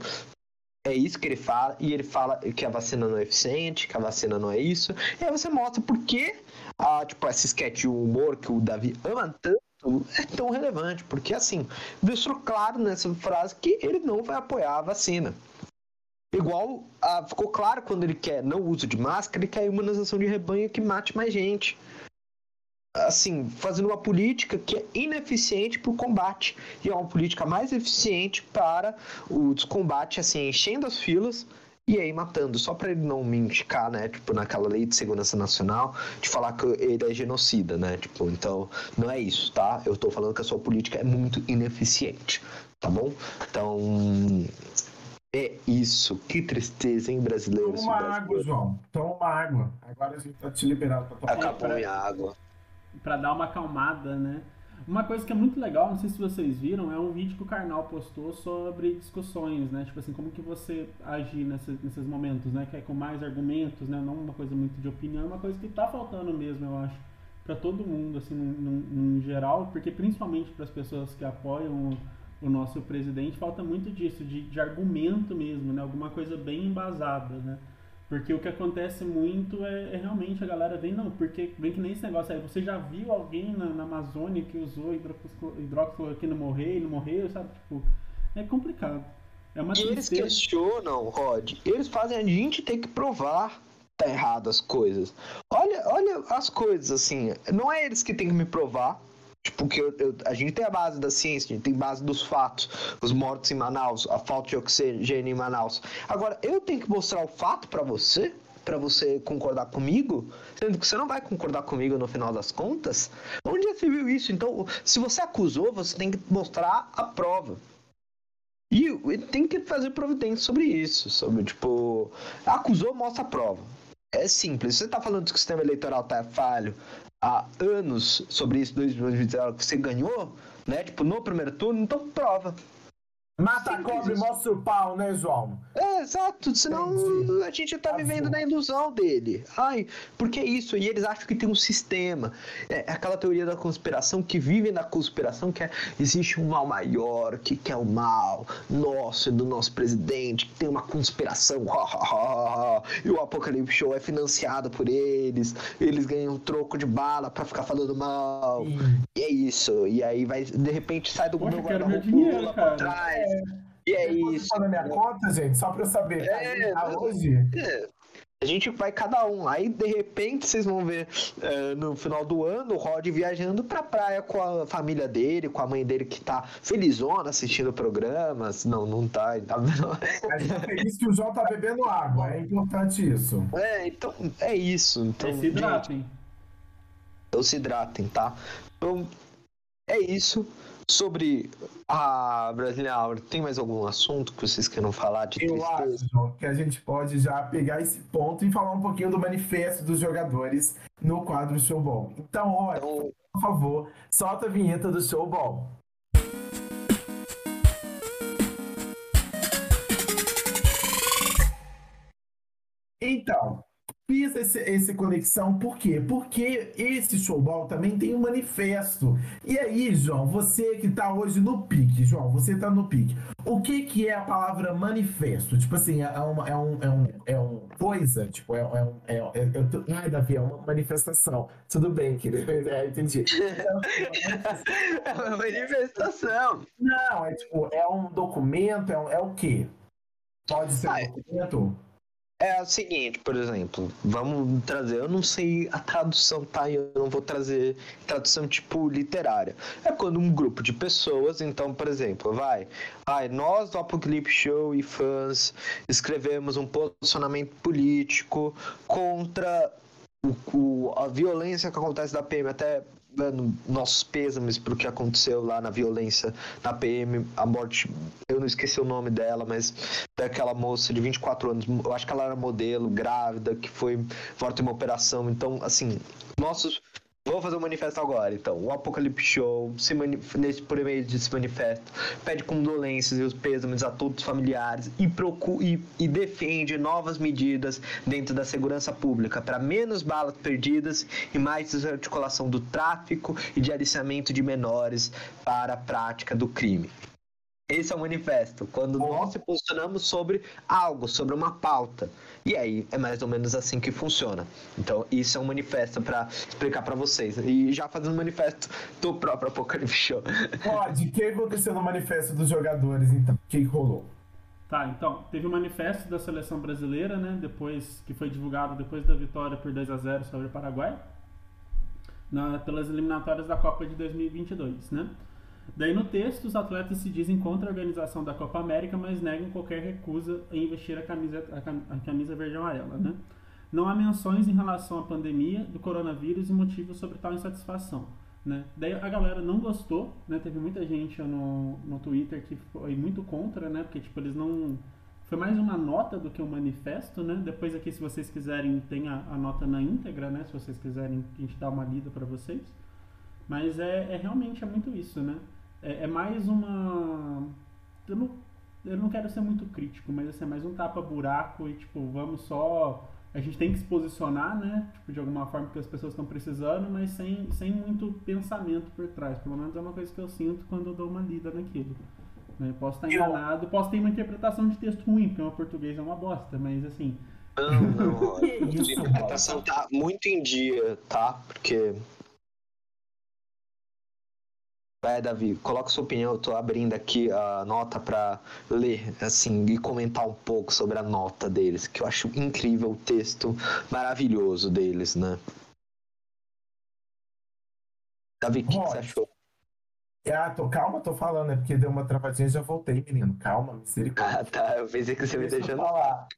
é isso que ele fala, e ele fala que a vacina não é eficiente, que a vacina não é isso. E aí você mostra por que a, tipo, esse sketch de humor que o Davi ama tanto é tão relevante. Porque assim, deixou claro nessa frase que ele não vai apoiar a vacina. Igual ah, ficou claro quando ele quer não uso de máscara, ele quer imunização de rebanho que mate mais gente. Assim, fazendo uma política que é ineficiente para o combate. E é uma política mais eficiente para o combate, assim, enchendo as filas e aí matando. Só para ele não me indicar, né? Tipo, naquela lei de segurança nacional, de falar que ele é genocida, né? Tipo, então, não é isso, tá? Eu tô falando que a sua política é muito ineficiente, tá bom? Então, é isso. Que tristeza, hein, brasileiro? Toma água, João. Toma água. Agora a gente tá te liberando pra tomar Acabou minha água. Pra dar uma acalmada, né? Uma coisa que é muito legal, não sei se vocês viram, é um vídeo que o Karnal postou sobre discussões, né? Tipo assim, como que você agir nesses, momentos, né? Que é com mais argumentos, né? Não uma coisa muito de opinião, é uma coisa que tá faltando mesmo, eu acho. Pra todo mundo, assim, no geral, porque principalmente para as pessoas que apoiam o, o nosso presidente, falta muito disso, de, de argumento mesmo, né? Alguma coisa bem embasada, né? Porque o que acontece muito é, é, realmente a galera vem, não, porque vem que nem esse negócio aí, você já viu alguém na, na Amazônia que usou hidroxicloroquina morrer e não morreu, sabe? Tipo, é complicado. É uma eles questionam, Rod, eles fazem a gente ter que provar tá errado as coisas. Olha, olha as coisas assim, não é eles que têm que me provar, Tipo, que eu, eu, a gente tem a base da ciência, a gente tem base dos fatos, os mortos em Manaus, a falta de oxigênio em Manaus. Agora, eu tenho que mostrar o fato para você, para você concordar comigo, sendo que você não vai concordar comigo no final das contas. Onde já se viu isso? Então, se você acusou, você tem que mostrar a prova. E tem que fazer providência sobre isso, sobre, tipo, acusou, mostra a prova. É simples. Você tá falando que o sistema eleitoral tá falho, há anos sobre isso, 2019, que você ganhou, né? Tipo, no primeiro turno, então prova. Mata a cobra e mostra o pau, né, João? É, exato. Senão Entendi. a gente tá, tá vivendo na ilusão dele. Ai, porque é isso? E eles acham que tem um sistema. É, é aquela teoria da conspiração que vive na conspiração que é, existe um mal maior, que, que é o mal nosso e do nosso presidente, que tem uma conspiração. e o Apocalipse Show é financiado por eles. Eles ganham um troco de bala para ficar falando mal. Sim. E é isso. E aí vai, de repente, sai do meu guarda-roupa pra trás. E é isso. na minha conta, gente, só pra eu saber. É, tá hoje. É. A gente vai cada um. Aí, de repente, vocês vão ver é, no final do ano o Rod viajando pra praia com a família dele, com a mãe dele que tá felizona assistindo programas. Não, não tá. tá... A gente tá feliz que o João tá bebendo água. É importante isso. É, então, é isso. Então, é, se hidratem. Gente, então se hidratem, tá? Então, é isso sobre a Brasília tem mais algum assunto que vocês queiram falar de Eu tristeza? acho que a gente pode já pegar esse ponto e falar um pouquinho do manifesto dos jogadores no quadro Showball. Então, olha, então... por favor, solta a vinheta do Showball. Então, fiz esse, esse conexão, por quê? Porque esse showball também tem um manifesto. E aí, João, você que tá hoje no pique, João, você tá no pique. O que que é a palavra manifesto? Tipo assim, é uma é um, é um, é um coisa, tipo, é, é um. É, é, é, tô, ai, Davi, é uma manifestação. Tudo bem, querido. <laughs> É, entendi. <laughs> É uma manifestação. Não, é tipo, é um documento, é, um, é o quê? Pode ser um documento? É o seguinte, por exemplo, vamos trazer, eu não sei a tradução, tá? Eu não vou trazer tradução tipo literária. É quando um grupo de pessoas, então, por exemplo, vai, vai, nós do Apocalipse Show e fãs escrevemos um posicionamento político contra o, o, a violência que acontece da PM, até dando nossos pêsames pro que aconteceu lá na violência na PM, a morte, eu não esqueci o nome dela, mas daquela moça de 24 anos, eu acho que ela era modelo, grávida, que foi morta em uma operação. Então, assim, nossos Vou fazer um manifesto agora, então. O Apocalipse Show, se nesse, por meio desse manifesto, pede condolências e os pêsames a todos os familiares e, procura, e, e defende novas medidas dentro da segurança pública para menos balas perdidas e mais desarticulação do tráfico e de aliciamento de menores para a prática do crime. Esse é o manifesto, quando nós se posicionamos sobre algo, sobre uma pauta. E aí é mais ou menos assim que funciona. Então, isso é um manifesto para explicar para vocês. E já fazendo manifesto do próprio Apocalipse Show. Pode, o que aconteceu no manifesto dos jogadores, então? O que rolou? Tá, então, teve o um manifesto da seleção brasileira, né? Depois que foi divulgado depois da vitória por 2 a 0 sobre o Paraguai, na, pelas eliminatórias da Copa de 2022, né? Daí no texto, os atletas se dizem contra a organização da Copa América, mas negam qualquer recusa em investir a camisa, a camisa verde e amarela. Né? Não há menções em relação à pandemia do coronavírus e motivos sobre tal insatisfação. Né? Daí a galera não gostou, né? teve muita gente no, no Twitter que foi muito contra, né? porque tipo, eles não. Foi mais uma nota do que um manifesto, né? Depois aqui, se vocês quiserem, tem a, a nota na íntegra, né? Se vocês quiserem, a gente dá uma lida para vocês. Mas é, é realmente é muito isso, né? É, é mais uma. Eu não, eu não quero ser muito crítico, mas assim, é mais um tapa-buraco e tipo, vamos só. A gente tem que se posicionar, né? Tipo, de alguma forma que as pessoas estão precisando, mas sem, sem muito pensamento por trás. Pelo menos é uma coisa que eu sinto quando eu dou uma lida naquilo. Eu posso estar enganado, posso ter uma interpretação de texto ruim, porque o meu português é uma bosta, mas assim. Não, não. <laughs> A interpretação tá muito em dia, tá? Porque. Vai, Davi, coloca sua opinião. Eu tô abrindo aqui a nota pra ler, assim, e comentar um pouco sobre a nota deles, que eu acho incrível o texto maravilhoso deles, né? Davi, o que, você achou? Ah, tô, calma, tô falando, é porque deu uma travadinha e já voltei, menino. Calma, misericórdia. Ah, tá. Eu pensei que você me Deixa deixando. falar.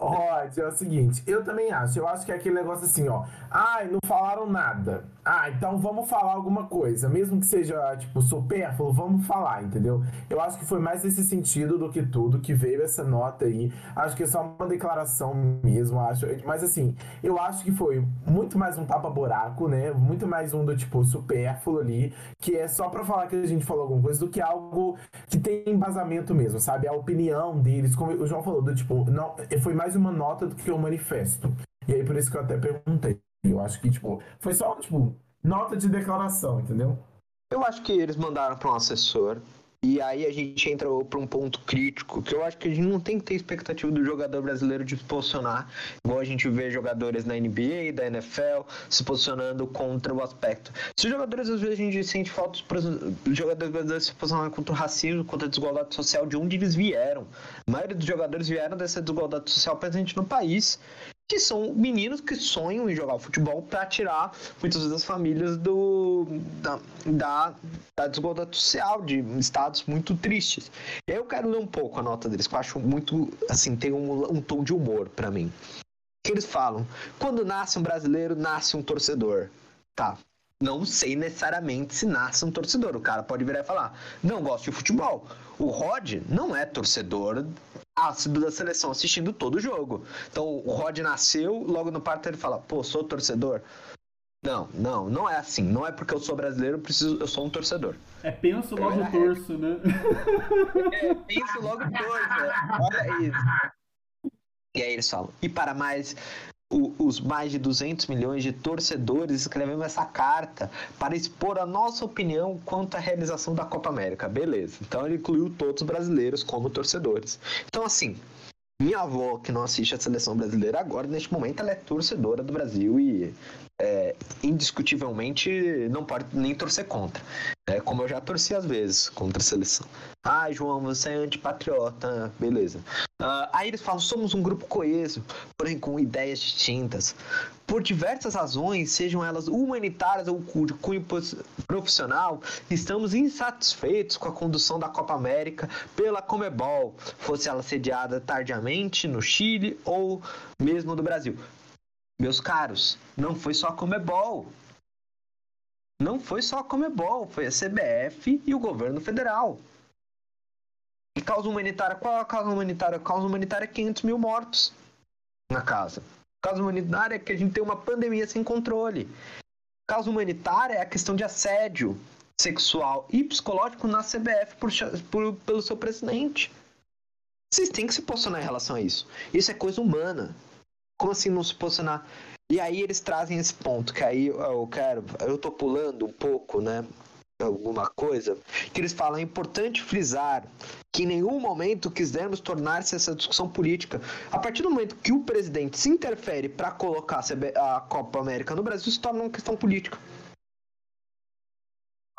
Rod, é o seguinte, eu também acho. Eu acho que é aquele negócio assim, ó. Ai, não falaram nada. Ah, então vamos falar alguma coisa. Mesmo que seja, tipo, supérfluo, vamos falar, entendeu? Eu acho que foi mais nesse sentido do que tudo que veio essa nota aí. Acho que é só uma declaração mesmo, acho. Mas assim, eu acho que foi muito mais um tapa-buraco, né? Muito mais um do tipo supérfluo ali, que é só pra falar que a gente falou alguma coisa, do que algo que tem embasamento mesmo, sabe? A opinião deles, como o João falou, do tipo, não, foi mais uma nota do que um manifesto. E aí por isso que eu até perguntei. Eu acho que, tipo, foi só, tipo, nota de declaração, entendeu? Eu acho que eles mandaram para um assessor. E aí a gente entra para um ponto crítico, que eu acho que a gente não tem que ter expectativa do jogador brasileiro de se posicionar, igual a gente vê jogadores na NBA, da NFL, se posicionando contra o aspecto. Se os jogadores, às vezes, a gente sente falta dos jogadores brasileiros se posicionando contra o racismo, contra a desigualdade social, de onde eles vieram. A maioria dos jogadores vieram dessa desigualdade social presente no país que são meninos que sonham em jogar futebol para tirar muitas vezes as famílias do, da, da, da desigualdade social, de estados muito tristes. Eu quero ler um pouco a nota deles, que eu acho muito, assim, tem um, um tom de humor para mim. Eles falam, quando nasce um brasileiro, nasce um torcedor. Tá, não sei necessariamente se nasce um torcedor. O cara pode virar e falar, não gosto de futebol. O Rod não é torcedor ácido da seleção, assistindo todo o jogo. Então o Rod nasceu, logo no parto ele fala, pô, sou torcedor. Não, não, não é assim. Não é porque eu sou brasileiro, eu, preciso, eu sou um torcedor. É penso logo É. torço, né? É, penso logo coisa. Olha isso. E aí eles falam, e para mais o- os mais de 200 milhões de torcedores escrevemos essa carta para expor a nossa opinião quanto à realização da Copa América. Beleza. Então ele incluiu todos os brasileiros como torcedores. Então, assim, minha avó, que não assiste a seleção brasileira agora, neste momento, ela é torcedora do Brasil e é, indiscutivelmente não pode nem torcer contra. É, como eu já torci às vezes contra a seleção. Ah, João, você é antipatriota. Beleza. Ah, aí eles falam: somos um grupo coeso, porém com ideias distintas. Por diversas razões, sejam elas humanitárias ou de cunho profissional, estamos insatisfeitos com a condução da Copa América pela Comebol, fosse ela sediada tardiamente no Chile ou mesmo no Brasil. Meus caros, não foi só a Comebol. Não foi só a Comebol, foi a CBF e o governo federal. E causa humanitária, qual é a causa humanitária? A causa humanitária é 500 mil mortos na casa. A causa humanitária é que a gente tem uma pandemia sem controle. A causa humanitária é a questão de assédio sexual e psicológico na CBF por, por- pelo seu presidente. Vocês têm que se posicionar em relação a isso. Isso é coisa humana. Como assim não se posicionar? E aí eles trazem esse ponto, que aí eu quero, eu tô pulando um pouco, né? Alguma coisa, que eles falam, é importante frisar que em nenhum momento quisermos tornar-se essa discussão política. A partir do momento que o presidente se interfere para colocar a Copa América no Brasil, se torna uma questão política.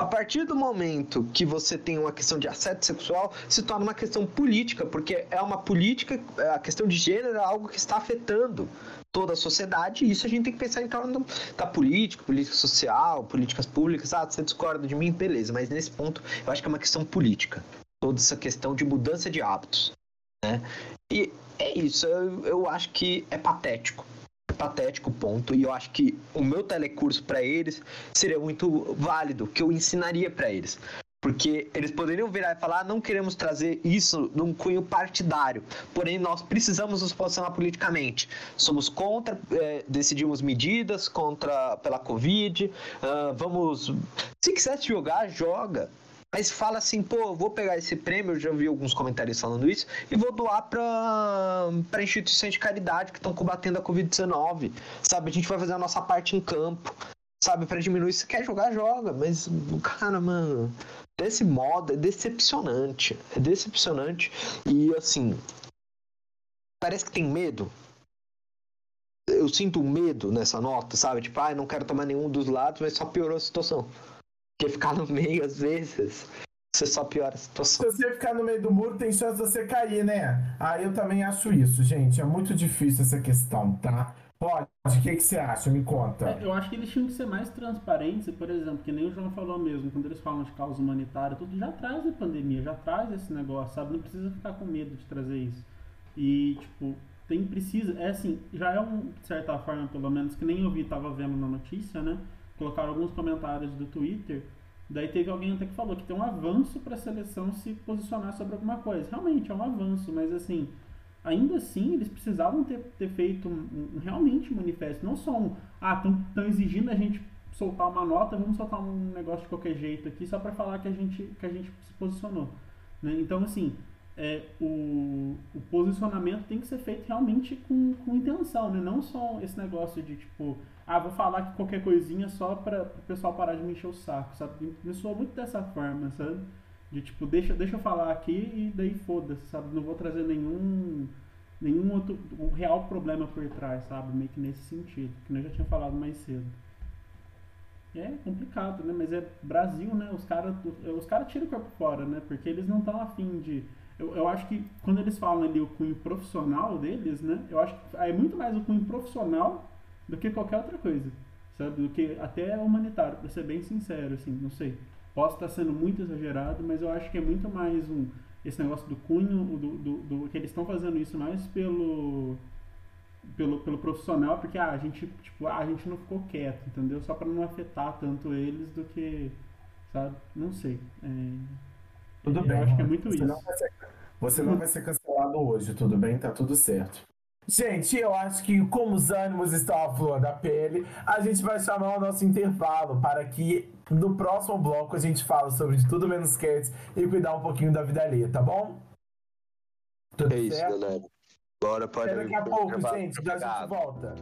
A partir do momento que você tem uma questão de assédio sexual, se torna uma questão política, porque é uma política, é, a questão de gênero é algo que está afetando toda a sociedade, e isso a gente tem que pensar em torno da política, política social, políticas públicas. Ah, você discorda de mim? Beleza, mas nesse ponto eu acho que é uma questão política. Toda essa questão de mudança de hábitos. Né? E é isso, eu, eu acho que é patético. Patético, ponto. E eu acho que o meu telecurso para eles seria muito válido, que eu ensinaria para eles. Porque eles poderiam virar e falar: "Ah, não queremos trazer isso num cunho partidário, porém nós precisamos nos posicionar politicamente. Somos contra, eh, decidimos medidas contra pela Covid, ah, vamos. Se quiser jogar, joga. Mas fala assim, pô, vou pegar esse prêmio, eu já vi alguns comentários falando isso, e vou doar para instituições de caridade que estão combatendo a Covid-19. Sabe, a gente vai fazer a nossa parte em campo, sabe, para diminuir. Se quer jogar, joga, mas, cara, mano, desse modo é decepcionante. É decepcionante. E assim. Parece que tem medo. Eu sinto medo nessa nota, sabe? Tipo, ah, não quero tomar nenhum dos lados, mas só piorou a situação. Porque ficar no meio, às vezes, você só piora a situação. Se você ficar no meio do muro, tem chance de você cair, né? Aí eu também acho isso, gente. É muito difícil essa questão, tá? Pode, o que, que você acha? Me conta. É, eu acho que eles tinham que ser mais transparentes, por exemplo, que nem o João falou mesmo, quando eles falam de causa humanitária, tudo já traz a pandemia, já traz esse negócio, sabe? Não precisa ficar com medo de trazer isso. E, tipo, tem precisa, é assim, já é um, de certa forma, pelo menos, que nem eu vi, tava vendo na notícia, né? Colocaram alguns comentários do Twitter, daí teve alguém até que falou que tem um avanço para a seleção se posicionar sobre alguma coisa. Realmente, é um avanço, mas assim, ainda assim, eles precisavam ter, ter feito um, um, realmente um manifesto, não só um, ah, estão exigindo a gente soltar uma nota, vamos soltar um negócio de qualquer jeito aqui só para falar que a gente que a gente se posicionou, né? Então assim, é, o, o posicionamento tem que ser feito realmente com, com intenção, né? Não só esse negócio de tipo, ah, vou falar que qualquer coisinha só para o pessoal parar de me encher o saco, sabe? Me soa muito dessa forma, sabe? De tipo, deixa, deixa eu falar aqui e daí foda-se, sabe? Não vou trazer nenhum nenhum outro um real problema por trás, sabe? Meio que nesse sentido, que eu já tinha falado mais cedo. É complicado, né? Mas é Brasil, né? Os caras os cara tiram o corpo fora, né? Porque eles não estão afim de. Eu, eu acho que quando eles falam ali o cunho profissional deles, né? Eu acho que é muito mais o cunho profissional do que qualquer outra coisa, sabe? Do que até humanitário, pra ser bem sincero, assim, não sei. Posso estar sendo muito exagerado, mas eu acho que é muito mais um esse negócio do cunho, do, do, do que eles estão fazendo isso mais pelo, pelo, pelo profissional, porque ah, a gente tipo, ah, a gente não ficou quieto, entendeu? Só para não afetar tanto eles do que, sabe? Não sei. É, tudo eu bem. acho que é muito você isso. Não ser, você não vai ser cancelado hoje, tudo bem? Tá tudo certo. Gente, eu acho que como os ânimos estão à flor da pele, a gente vai chamar o nosso intervalo para que no próximo bloco a gente fala sobre de tudo menos cats e cuidar um pouquinho da vida alheia, tá bom? Tudo é isso, certo? galera. Bora para Até daqui a pouco, gente. Já a gente volta.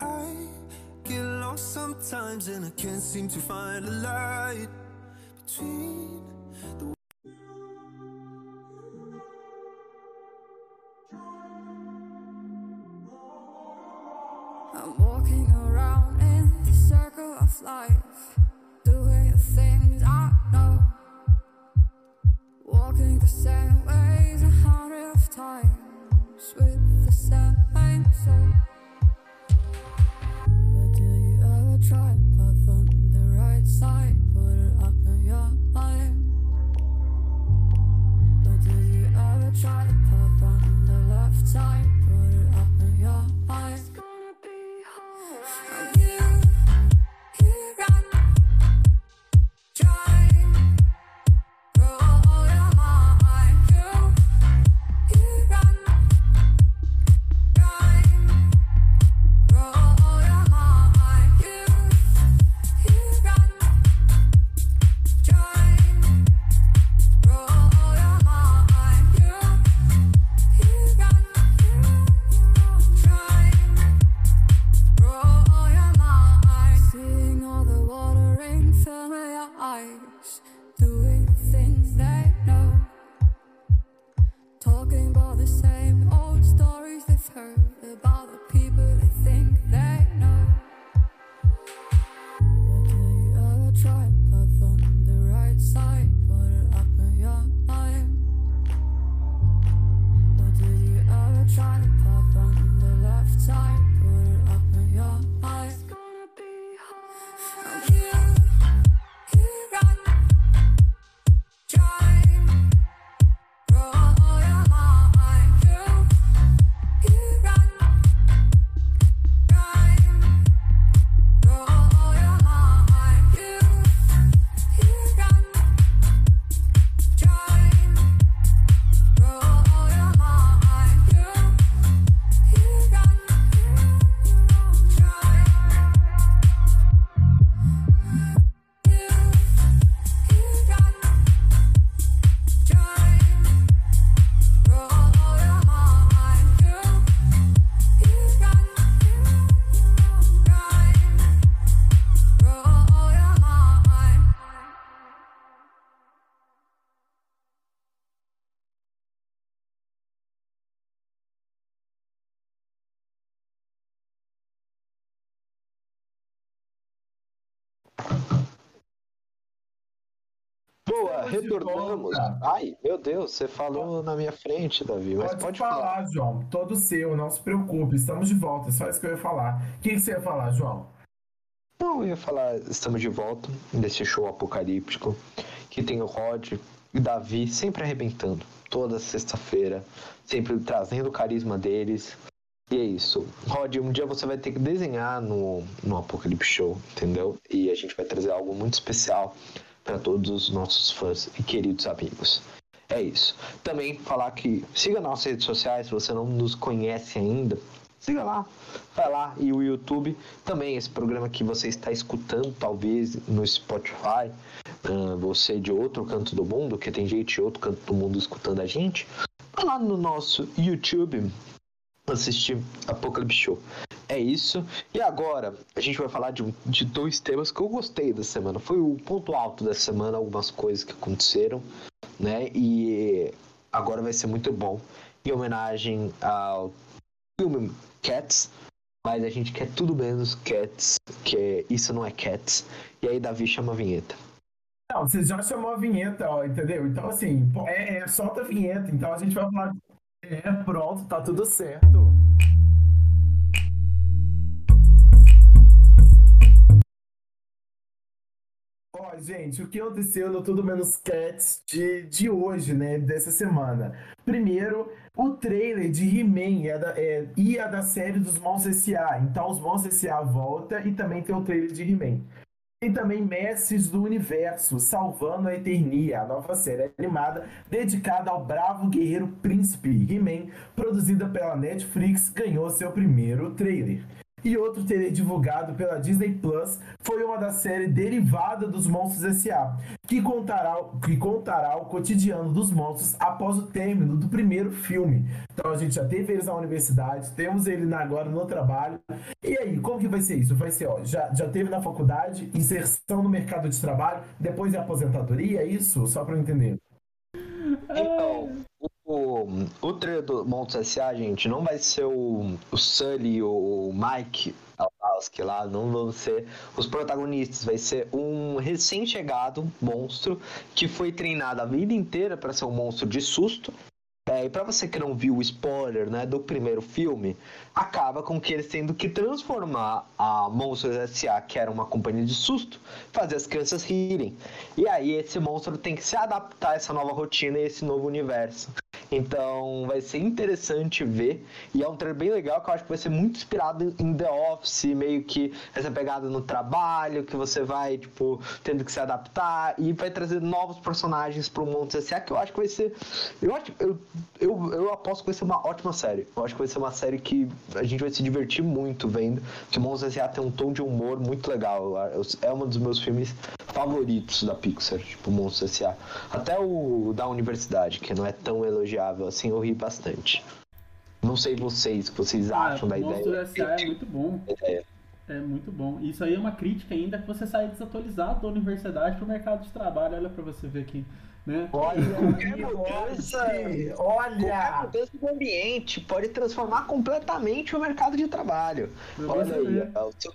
I get lost sometimes and I can't seem to find a light between the I'm walking around in the circle of life, doing the things I know, walking the same ways a hundred of times with the same soul. But do you ever try Boa, retornamos. Ai, meu Deus, você falou na minha frente, Davi, mas Pode, pode, falar, falar. João. Todo seu, não se preocupe. Estamos de volta. Só isso que eu ia falar. O que, que você ia falar, João? Não, eu ia falar, estamos de volta desse show apocalíptico que tem o Rod e Davi sempre arrebentando, toda sexta-feira, sempre trazendo o carisma deles. E é isso. Rod, um dia você vai ter que desenhar no, no Apocalipse Show, entendeu? E a gente vai trazer algo muito especial para todos os nossos fãs e queridos amigos. É isso. Também falar que siga nossas redes sociais, se você não nos conhece ainda, siga lá, vai lá. E o YouTube também, esse programa que você está escutando, talvez no Spotify, ah, você de outro canto do mundo, que tem gente de outro canto do mundo escutando a gente, vai lá no nosso YouTube assistir Apocalipse Show. É isso. E agora, a gente vai falar de, de dois temas que eu gostei da semana. Foi o ponto alto da semana, algumas coisas que aconteceram, né? E agora vai ser muito bom. Em homenagem ao filme Cats, mas a gente quer tudo menos Cats, que é Isso Não É Cats. E aí Davi chama a vinheta. Não, você já chamou a vinheta, ó, entendeu? Então, assim, é, é, solta a vinheta. Então a gente vai falar. É, pronto, tá tudo certo. Gente, o que aconteceu no Tudo Menos Cats de, de hoje, né? Dessa semana. Primeiro, o trailer de He-Man é da- é- e a da série dos Monstros S.A. Então, os Monstros S.A. volta e também tem o trailer de He-Man. Tem também Mestres do Universo, Salvando a Eternia, a nova série animada dedicada ao bravo guerreiro príncipe He-Man, produzida pela Netflix, ganhou seu primeiro trailer. E outro trailer divulgado pela Disney Plus foi uma da série derivada dos Monstros S.A., que contará, que contará o cotidiano dos monstros após o término do primeiro filme. Então a gente já teve eles na universidade, temos ele agora no trabalho. E aí, como que vai ser isso? Vai ser, ó, já, já teve na faculdade, inserção no mercado de trabalho, depois é aposentadoria, é isso? Só para eu entender. Então, o, o trailer do Monstros S.A., gente, não vai ser o, o Sully e o Mike Wazowski lá, não vão ser os protagonistas, vai ser um recém-chegado monstro que foi treinado a vida inteira para ser um monstro de susto. É, e para você que não viu o spoiler né, do primeiro filme, acaba com que eles tendo que transformar a Monstros S.A., que era uma companhia de susto, fazer as crianças rirem. E aí esse monstro tem que se adaptar a essa nova rotina e esse novo universo. Então vai ser interessante ver. E é um trailer bem legal que eu acho que vai ser muito inspirado em The Office, meio que essa pegada no trabalho, que você vai, tipo, tendo que se adaptar e vai trazer novos personagens pro Monstros S.A. que eu acho que vai ser. Eu acho eu, eu, eu aposto que vai ser uma ótima série. Eu acho que vai ser uma série que a gente vai se divertir muito vendo. Que Monstros S.A. tem um tom de humor muito legal. É um dos meus filmes favoritos da Pixar, tipo Monstros S.A. Até o da universidade, que não é tão assim, eu ri bastante. Não sei vocês, o que vocês Ah, acham da Monstros ideia. S.A. é muito bom. ideia. É muito bom. Isso aí é uma crítica ainda que você sai desatualizado da universidade pro mercado de trabalho. Olha pra você ver aqui, né? Olha, qualquer mudança, Olha! qualquer Olha! mudança do ambiente pode transformar completamente o mercado de trabalho. Pra Olha aí, é o seu-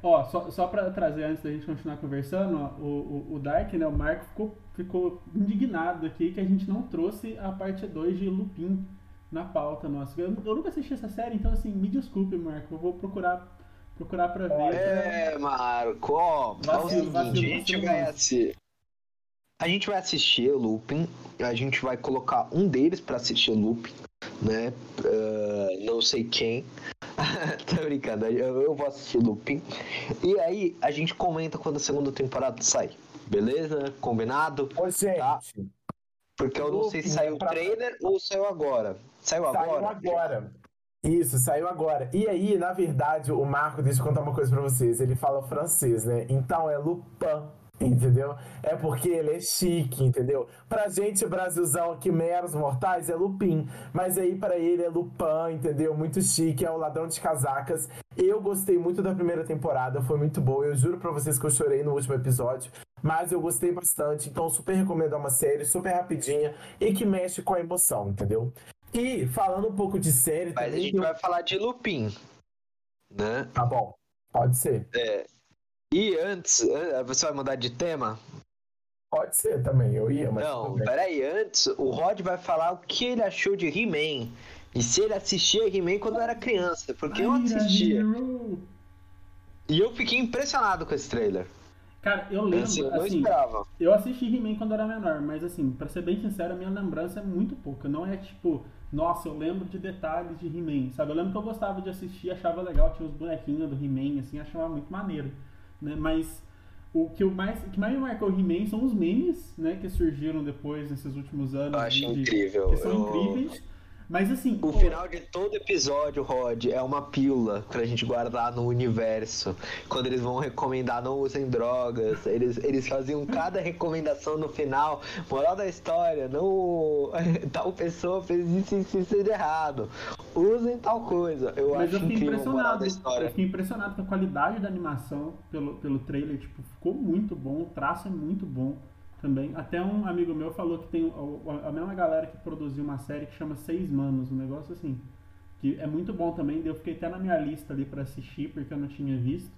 Ó, só, só pra trazer antes da gente continuar conversando, ó, o, o, o Dark, né, o Marco ficou, ficou indignado aqui que a gente não trouxe a parte 2 de Lupin na pauta nossa. Eu, eu nunca assisti essa série, então assim, me desculpe, Marco, eu vou procurar, procurar pra ver. É, Marco, ó, é o Vacilo, seguinte, vacilo, a gente vacilo vai assistir. A gente vai assistir Lupin, a gente vai colocar um deles pra assistir o Lupin, né? Ah, não sei quem. <laughs> Tô brincando, eu, eu vou assistir Lupin. E aí a gente comenta quando a segunda temporada sair. Beleza? Combinado? Ô, gente, Tá. Porque eu não sei se saiu é o pra- trailer ou saiu agora. Saiu saiu agora? agora. Isso, saiu agora. E aí, na verdade, o Marco, deixa eu contar uma coisa pra vocês. Ele fala francês, né? Então é Lupin, entendeu? É porque ele é chique, entendeu? Pra gente, Brasilzão aqui, meros mortais, é Lupin. Mas aí, pra ele, é Lupin, entendeu? Muito chique, é o ladrão de casacas. Eu gostei muito da primeira temporada, foi muito boa. Eu juro pra vocês que eu chorei no último episódio. Mas eu gostei bastante, então super recomendo é uma série super rapidinha e que mexe com a emoção, entendeu? E falando um pouco de série Mas a gente tem- vai falar de Lupin, né? Tá bom, pode ser. E antes, você vai mudar de tema? Pode ser também, eu ia, mas. Não, peraí, antes o Rod vai falar o que ele achou de He-Man. E se ele assistia He-Man quando era criança, porque eu assistia. E eu fiquei impressionado com esse trailer. Cara, eu lembro, Assim, eu não assim, esperava. eu assisti He-Man quando era menor, mas assim, pra ser bem sincero, a minha lembrança é muito pouca. Não é tipo, nossa, eu lembro de detalhes de He-Man, sabe? Eu lembro que eu gostava de assistir, achava legal, tinha os bonequinhos do He-Man, assim, achava muito maneiro, né? Mas o que, eu mais, o que mais me marcou He-Man são os memes, né, que surgiram depois, nesses últimos anos. Eu acho de- incrível. Que são Eu- incríveis. Mas assim, O pô, final de todo episódio, Rod, é uma pílula pra gente guardar no universo. Quando eles vão recomendar não usem drogas, eles, eles faziam cada recomendação no final. Moral da história, não. <laughs> Tal pessoa fez isso e isso, isso de errado. Usem tal coisa. Eu Mas acho eu fiquei incrível a impressionado. da Eu história. fiquei impressionado com a qualidade da animação pelo, pelo trailer, tipo, ficou muito bom, o traço é muito bom também. Até um amigo meu falou que tem o- a mesma galera que produziu uma série que chama Seis Manos, um negócio assim. Que é muito bom também, eu fiquei até na minha lista ali pra assistir, porque eu não tinha visto.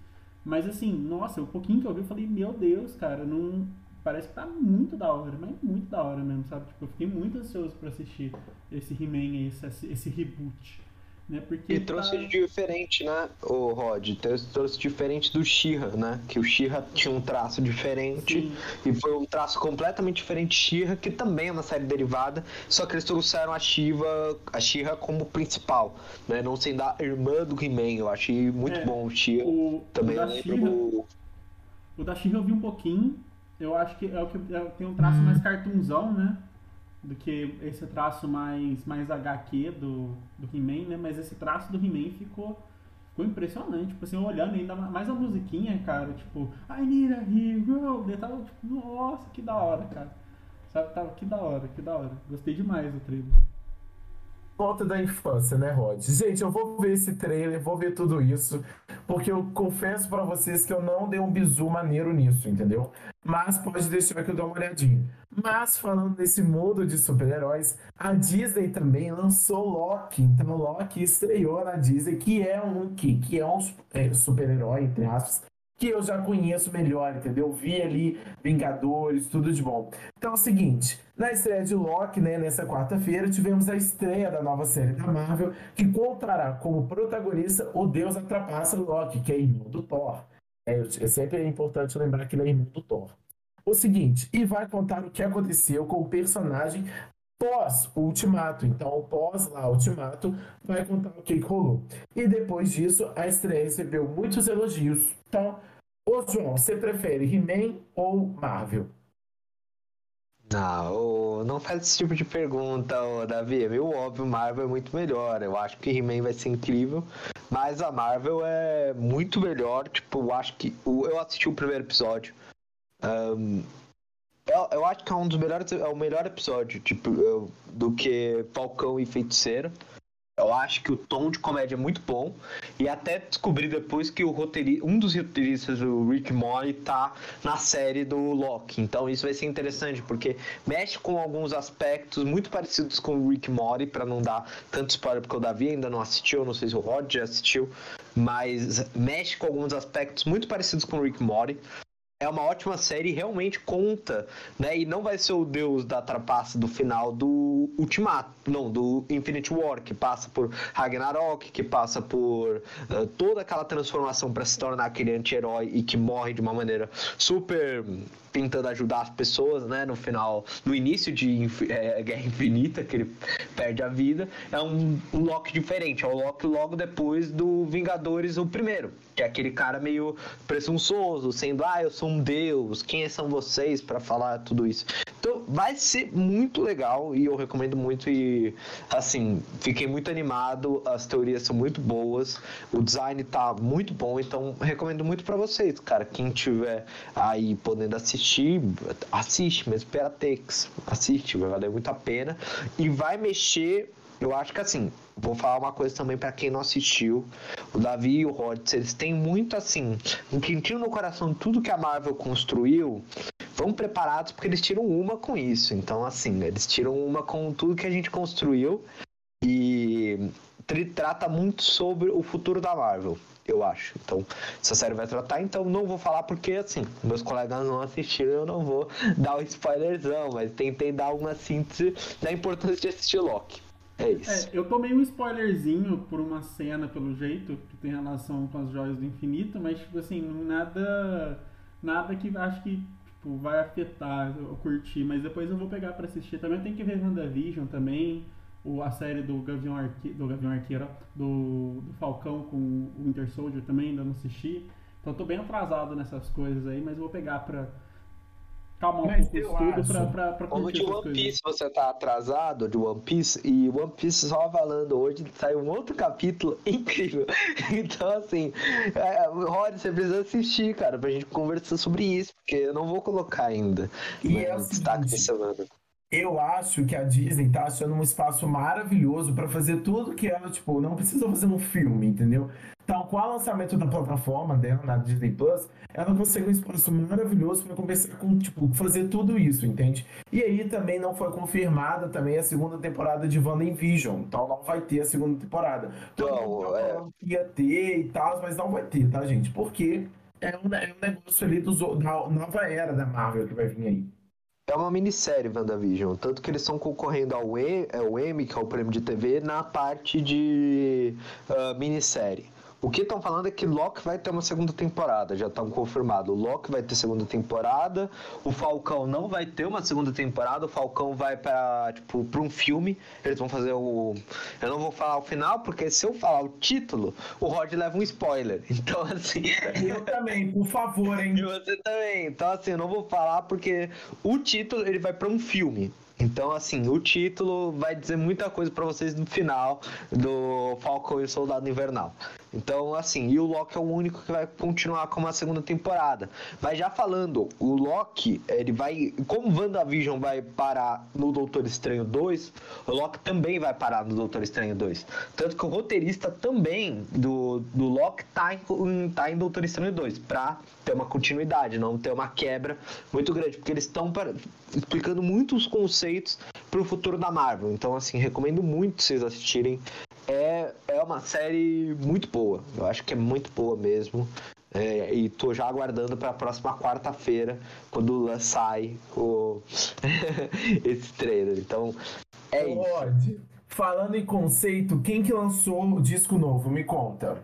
Mas assim, nossa, o pouquinho que eu vi, eu falei, meu Deus, cara, não. Parece que tá muito da hora, mas muito da hora mesmo, sabe? Tipo, eu fiquei muito ansioso pra assistir esse He-Man esse, esse reboot. Né? Porque E tá- trouxe de diferente, né, o Rod? Trouxe diferente do She-Ra, né? Que o She-Ra tinha um traço diferente. Sim. E foi um traço completamente diferente de She-Ra, que também é uma série derivada, só que eles trouxeram a Shiva, a She-Ra como principal, né? Não sendo a irmã do He-Man. Eu achei muito É, bom o She-Ra. O, Também o lembro She-Ra, do... o da She-Ra eu vi um pouquinho. Eu acho que é o que é, tem um traço mais cartoonzão, né? Do que esse traço mais, mais HQ do, do He-Man, né? Mas esse traço do He-Man ficou, ficou impressionante. Tipo assim, eu olhando ainda mais a musiquinha, cara, tipo, I need a hero. Daí tava tipo, nossa, que da hora, cara. Sabe, tava que da hora, que da hora. Gostei demais do trailer. Volta da infância, né, Rod? Gente, eu vou ver esse trailer, vou ver tudo isso, porque eu confesso pra vocês que eu não dei um bizu maneiro nisso, entendeu? Mas pode deixar que eu dou uma olhadinha. Mas falando nesse mundo de super-heróis, a Disney também lançou Loki. Então Loki estreou na Disney, que é um que, que é um super-herói, entre aspas, que eu já conheço melhor, entendeu? Vi ali Vingadores, tudo de bom. Então é o seguinte, na estreia de Loki, né, nessa quarta-feira, tivemos a estreia da nova série da Marvel, que contará como protagonista o Deus da trapaça Loki, que é irmão do Thor. É, é sempre importante lembrar que ele é irmão do Thor. O seguinte, e vai contar o que aconteceu com o personagem pós o Ultimato. Então, pós lá Ultimato, vai contar o que rolou. E depois disso, a estreia recebeu muitos elogios. Então, ô João, você prefere He-Man ou Marvel? Não, não faz esse tipo de pergunta, Davi. É meio óbvio, Marvel é muito melhor. Eu acho que He-Man vai ser incrível, mas a Marvel é muito melhor. Tipo, eu acho que. Eu assisti o primeiro episódio. Ahn, eu, eu acho que é um dos melhores. É o melhor episódio, tipo, eu- do que Falcão e Feiticeiro. Eu acho que o tom de comédia é muito bom. E até descobri depois que o roteiri... um dos roteiristas, o Rick Morty, tá na série do Loki. Então isso vai ser interessante, porque mexe com alguns aspectos muito parecidos com o Rick Morty, para não dar tanto spoiler, porque o Davi ainda não assistiu, não sei se o Rod já assistiu, mas mexe com alguns aspectos muito parecidos com o Rick Morty. É uma ótima série realmente conta, né? E não vai ser o deus da trapaça do final do Ultimato, não, do Infinite War, que passa por Ragnarok, que passa por eh, toda aquela transformação para se tornar aquele anti-herói e que morre de uma maneira super tentando ajudar as pessoas, né? No final, no início de eh, <laughs> Guerra Infinita, que ele perde a vida, é um, um Loki diferente, é o Loki logo depois do Vingadores, o primeiro, que é aquele cara meio presunçoso, sendo, ah, eu sou um deus, quem são vocês para falar tudo isso? Então, vai ser muito legal e eu recomendo muito e, assim, fiquei muito animado, as teorias são muito boas, o design tá muito bom, então recomendo muito para vocês, cara, quem tiver aí podendo assistir, assiste mesmo pela Tex, assiste, vai valer muito a pena e vai mexer eu acho que assim, vou falar uma coisa também pra quem não assistiu. O Davi e o Rod, eles têm muito assim, um quentinho no coração de tudo que a Marvel construiu. Vão preparados porque eles tiram uma com isso. Então, assim, eles tiram uma com tudo que a gente construiu. E trata muito sobre o futuro da Marvel, eu acho. Então, essa série vai tratar, então não vou falar porque, assim, meus colegas não assistiram, eu não vou dar um spoilerzão, mas tentei dar uma síntese da importância de assistir Loki. É isso. É, eu tomei um spoilerzinho por uma cena, pelo jeito, que tem relação com as joias do infinito, mas, tipo assim, nada. Nada que acho que tipo, vai afetar eu curtir. Mas depois eu vou pegar pra assistir. Também tem que ver WandaVision também. O, a série do Gavião, Arque, do Gavião Arqueiro, ó, do, do Falcão com o Winter Soldier também, ainda não assisti. Então tô bem atrasado nessas coisas aí, mas eu vou pegar pra calmar um Mas pouco o estudo pra, pra, pra Como de One coisas. Piece você tá atrasado de One Piece, e One Piece só falando hoje saiu um outro capítulo <laughs> incrível. Então, assim, é, Rod, você precisa assistir, cara, pra gente conversar sobre isso, porque eu não vou colocar ainda. E no é o destaque de semana. Eu acho que a Disney tá achando um espaço maravilhoso pra fazer tudo que ela, tipo, não precisa fazer um filme, entendeu? Então, com o lançamento da plataforma dela, na Disney Plus, ela consegue um espaço maravilhoso pra começar com, tipo, fazer tudo isso, entende? E aí também não foi confirmada também a segunda temporada de WandaVision, então não vai ter a segunda temporada. Tava é. ia ter e tal, mas não vai ter, tá, gente? Porque é um, é um negócio ali dos, da nova era da Marvel que vai vir aí. É uma minissérie WandaVision, tanto que eles estão concorrendo ao, é, o Emmy, que é o prêmio de TV, na parte de ah, minissérie. O que estão falando é que Loki vai ter uma segunda temporada, já estão confirmado. O Loki vai ter segunda temporada, o Falcão não vai ter uma segunda temporada, o Falcão vai para tipo para um filme. Eles vão fazer o eu não vou falar o final porque se eu falar o título, o Rod leva um spoiler. <laughs> Então assim, Eu também, por favor, hein? e você também. Então, assim, eu não vou falar porque o título ele vai para um filme. Então, assim, o título vai dizer muita coisa para vocês no final do Falcão e o Soldado Invernal. Então, assim, e o Loki é o único que vai continuar com uma segunda temporada. Mas já falando, o Loki, ele vai. Como WandaVision vai parar no Doutor Estranho 2, o Loki também vai parar no Doutor Estranho 2. Tanto que o roteirista também do, do Loki tá em, tá em Doutor Estranho 2, pra ter uma continuidade, não ter uma quebra muito grande, porque eles estão explicando muitos conceitos pro futuro da Marvel. Então, assim, recomendo muito vocês assistirem. É, é uma série muito boa. Eu acho que é muito boa mesmo. É, e tô já aguardando para a próxima quarta-feira, quando sai o... <laughs> esse trailer. Então, é isso. Rod, falando em conceito, quem que lançou o disco novo? Me conta.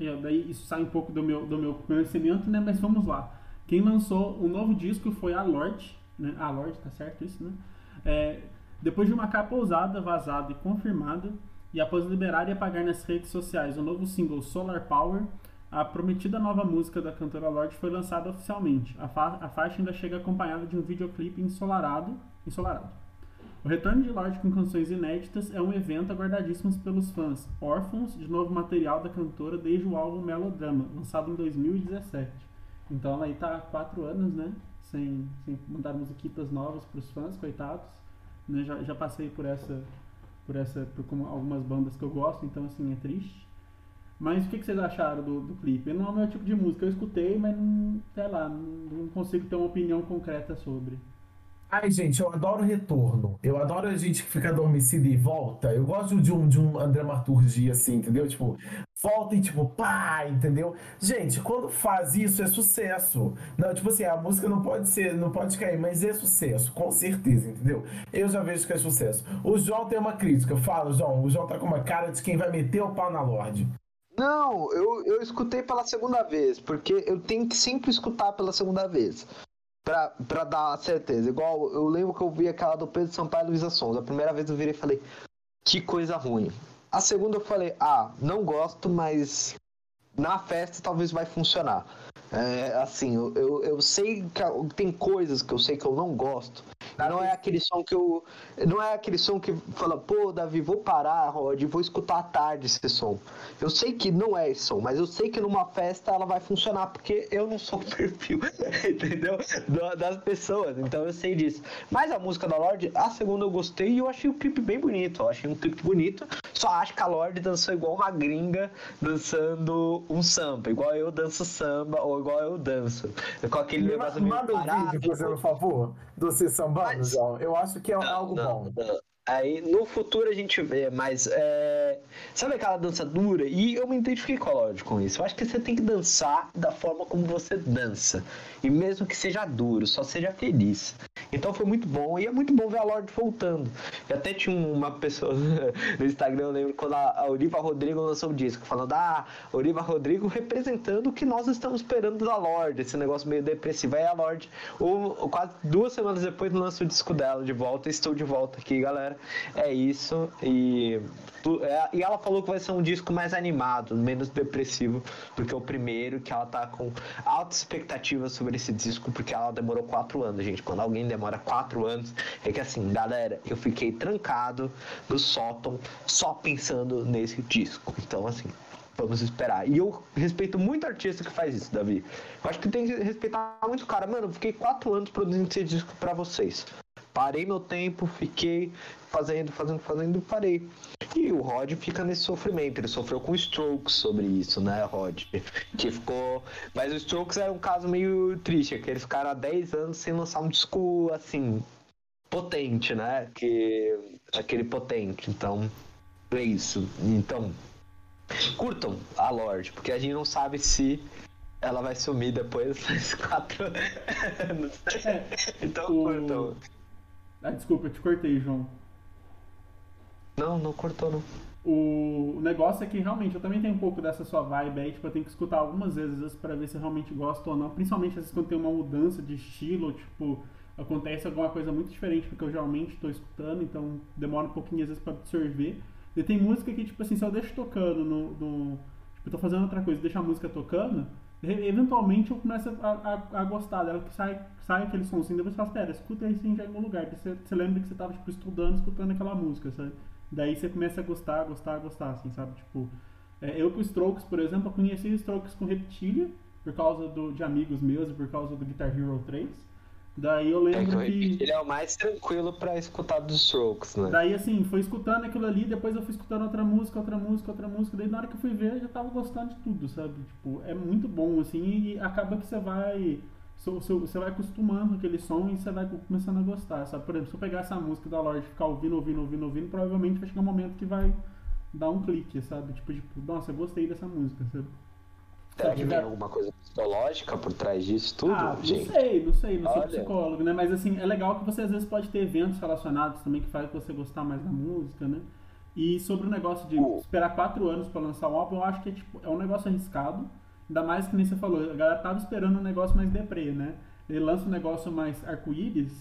É, daí isso sai um pouco do meu, do meu conhecimento, né? Mas vamos lá. Quem lançou o novo disco foi a Lorde, né? A Lorde, tá certo isso, né? É, depois de uma capa ousada, vazada e confirmada, e após liberar e apagar nas redes sociais o novo single Solar Power, a prometida nova música da cantora Lorde foi lançada oficialmente. A, fa a faixa ainda chega acompanhada de um videoclipe ensolarado, ensolarado. O retorno de Lorde com canções inéditas é um evento aguardadíssimo pelos fãs, órfãos de novo material da cantora desde o álbum Melodrama, lançado em 2017. Então ela aí tá há quatro anos, né? Sem, sem mandar musiquitas novas pros fãs, coitados. Né? Já, já passei por essa, por essa, por como algumas bandas que eu gosto, então assim, é triste. Mas o que, que vocês acharam do, do clipe? Não é o meu tipo de música, eu escutei, mas não, sei lá, não, não consigo ter uma opinião concreta sobre. Ai, gente, eu adoro retorno. Eu adoro a gente que fica adormecida e volta. Eu gosto de um, de um dramaturgia assim, entendeu? Tipo, volta e tipo, pá, entendeu? Gente, quando faz isso é sucesso. Não, tipo assim, a música não pode ser, não pode cair, mas é sucesso, com certeza, entendeu? Eu já vejo que é sucesso. O João tem uma crítica. Fala, João. O João tá com uma cara de quem vai meter o pau na Lorde. Não, eu, eu escutei pela segunda vez, porque eu tenho que sempre escutar pela segunda vez. Pra, pra dar certeza. Igual eu lembro que eu vi aquela do Pedro Sampaio e Luísa Sons. A primeira vez eu virei e falei, que coisa ruim. A segunda eu falei, ah, não gosto, mas na festa talvez vai funcionar. É, assim, eu, eu, eu sei que tem coisas que eu sei que eu não gosto. Não é aquele som que eu. Não é aquele som que fala, pô, Davi, vou parar, Rod, vou escutar à tarde esse som. Eu sei que não é esse som, mas eu sei que numa festa ela vai funcionar, porque eu não sou o <laughs> perfil, entendeu? Da- Das pessoas, então eu sei disso. Mas a música da Lorde, a segunda eu gostei e eu achei o clipe bem bonito. Eu achei um clipe bonito. Só acho que a Lorde dançou igual uma gringa dançando um samba, igual eu danço samba ou igual eu danço. Com aquele negócio meio parado. vídeo, fazendo favor, do sambando, Mas- João. Eu acho que é algo Não, bom. não. Aí no futuro a gente vê, mas é, Sabe aquela dança dura? E eu me identifiquei com a Lorde com isso. Eu acho que você tem que dançar da forma como você dança. E mesmo que seja duro, só seja feliz. Então foi muito bom. E é muito bom ver a Lorde voltando. E até tinha uma pessoa <laughs> no Instagram, eu lembro, quando a Oliva Rodrigo lançou o disco, falando: Ah, Oliva Rodrigo representando o que nós estamos esperando da Lorde. Esse negócio meio depressivo. Aí a Lorde, quase duas semanas depois, lança o disco dela de volta. Estou de volta aqui, galera. É isso. E, é, e ela falou que vai ser um disco mais animado, menos depressivo, porque é o primeiro que ela tá com altas expectativas sobre esse disco, porque ela demorou quatro anos, gente. Quando alguém demora quatro anos, é que assim, galera, eu fiquei trancado no sótão só pensando nesse disco. Então, assim, Vamos esperar. E eu respeito muito artista que faz isso, Davi. Eu acho que tem que respeitar muito o cara. Mano, eu fiquei quatro anos produzindo esse disco pra vocês. Parei meu tempo, fiquei fazendo, fazendo, fazendo, parei. E o Rod fica nesse sofrimento. Ele sofreu com Strokes sobre isso, né, Rod? <laughs> Que ficou. Mas o Strokes era um caso meio triste, que eles ficaram há 10 anos sem lançar um disco assim. potente, né? Que. aquele potente. Então. É isso. Então. Curtam a Lorde, porque a gente não sabe se ela vai sumir depois <laughs> das quatro anos. É, <laughs> então o- curtam. Ah, desculpa, eu te cortei, João. Não, não cortou não. O negócio é que realmente eu também tenho um pouco dessa sua vibe aí, tipo, eu tenho que escutar algumas vezes pra ver se eu realmente gosto ou não. Principalmente às vezes quando tem uma mudança de estilo, tipo, acontece alguma coisa muito diferente do que eu geralmente tô escutando, então demora um pouquinho às vezes pra absorver. E tem música que, tipo assim, se eu deixo tocando no. no tipo, eu tô fazendo outra coisa, deixo a música tocando, eventualmente eu começo a, a, a gostar dela, que sai, sai aquele sonzinho, depois você fala, pera, escuta isso em algum lugar. Você, você lembra que você tava, tipo, estudando, escutando aquela música, sabe? Daí você começa a gostar, gostar, gostar, assim, sabe? Tipo, é, eu com Strokes, por exemplo, eu conheci Strokes com Reptilia, por causa do, de amigos meus e por causa do Guitar Hero 3. Daí eu É que lembro eu que. repito, ele é o mais tranquilo pra escutar dos Strokes, né? Daí assim, foi escutando aquilo ali, depois eu fui escutando outra música, outra música, outra música, daí na hora que eu fui ver eu já tava gostando de tudo, sabe? Tipo, é muito bom, assim, e acaba que você vai. Você vai acostumando com aquele som e você vai começando a gostar, sabe? Por exemplo, se eu pegar essa música da Lorde e ficar ouvindo, ouvindo, ouvindo, ouvindo, provavelmente vai chegar um momento que vai dar um clique, sabe? Tipo, tipo, nossa, eu gostei dessa música, sabe? Será que tem alguma coisa psicológica por trás disso tudo, Ah, não gente? sei, não sei, não sou Olha. psicólogo, né? Mas assim, é legal que você às vezes pode ter eventos relacionados também que faz você gostar mais da música, né? E sobre o negócio de Oh. esperar quatro anos pra lançar um álbum, eu acho que é, tipo, é um negócio arriscado. Ainda mais que nem você falou, a galera tava esperando um negócio mais deprê, né? Ele lança um negócio mais arco-íris,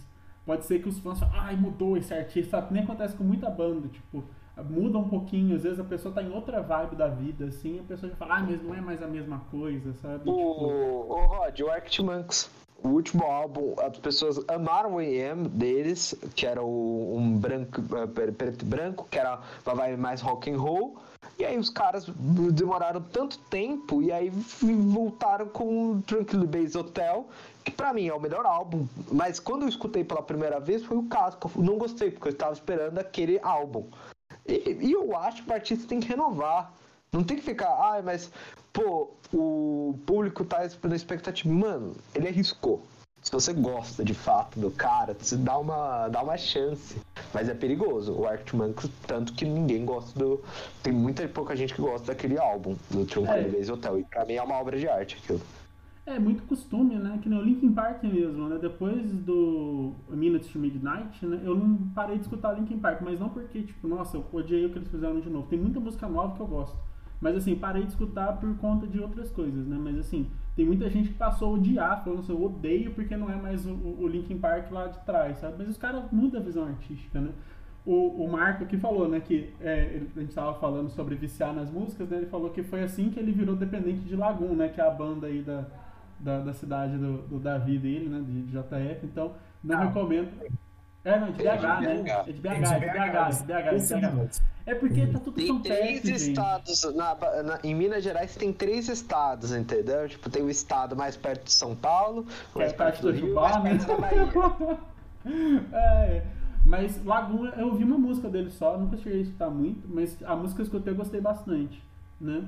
pode ser que os fãs falem, ai, mudou esse artista? Nem acontece com muita banda, tipo, muda um pouquinho, às vezes a pessoa tá em outra vibe da vida, assim, a pessoa já fala, ah, mas não é mais a mesma coisa, sabe? Tipo, O, o Rod, o Arctic Monks, o último álbum, as pessoas amaram o EM deles, que era o, um branco, eh, pre- preto e branco, que era uma vibe mais rock and roll. E aí os caras demoraram tanto tempo e aí voltaram com o Tranquil Base Hotel, que pra mim é o melhor álbum. Mas quando eu escutei pela primeira vez foi o caso, eu não gostei, porque eu estava esperando aquele álbum. E, e eu acho que o artista tem que renovar. Não tem que ficar, ai, mas, pô, o público tá na expectativa. Mano, ele arriscou. Se você gosta de fato do cara, você dá uma, dá uma chance. Mas é perigoso. O Arctic Monkeys, tanto que ninguém gosta do. Tem muita pouca gente que gosta daquele álbum, do Tranquil É. Base Hotel. E pra mim é uma obra de arte aquilo. É muito costume, né? Que nem o Linkin Park mesmo, né? Depois do Minutes to Midnight, né? Eu não parei de escutar Linkin Park, mas não porque, tipo, nossa, eu odiei o que eles fizeram de novo. Tem muita música nova que eu gosto. Mas assim, parei de escutar por conta de outras coisas, né? Mas assim, tem muita gente que passou a odiar, falando assim, eu odeio porque não é mais o, o Linkin Park lá de trás, sabe? Mas os caras mudam a visão artística, né? O, o Marco que falou, né, que é, a gente tava falando sobre viciar nas músicas, né? Ele falou que foi assim que ele virou dependente de Lagoon, né? Que é a banda aí da, da, da cidade do, do Davi dele, né? De JF. Então, não Não. recomendo. É, não, de BH, né? BH. É de BH, é de BH, é de BH, é de BH. É porque tá tudo Tem tão três perto, gente. estados. Na, na- em Minas Gerais tem três estados, entendeu? Tipo, tem o estado mais perto de São Paulo, Que é mais perto perto do do Rio, Jubá, mais né? perto da Bahia. <laughs> É, mas Lagoon, eu ouvi uma música dele só, nunca cheguei a escutar muito, mas a música que eu escutei eu gostei bastante, né?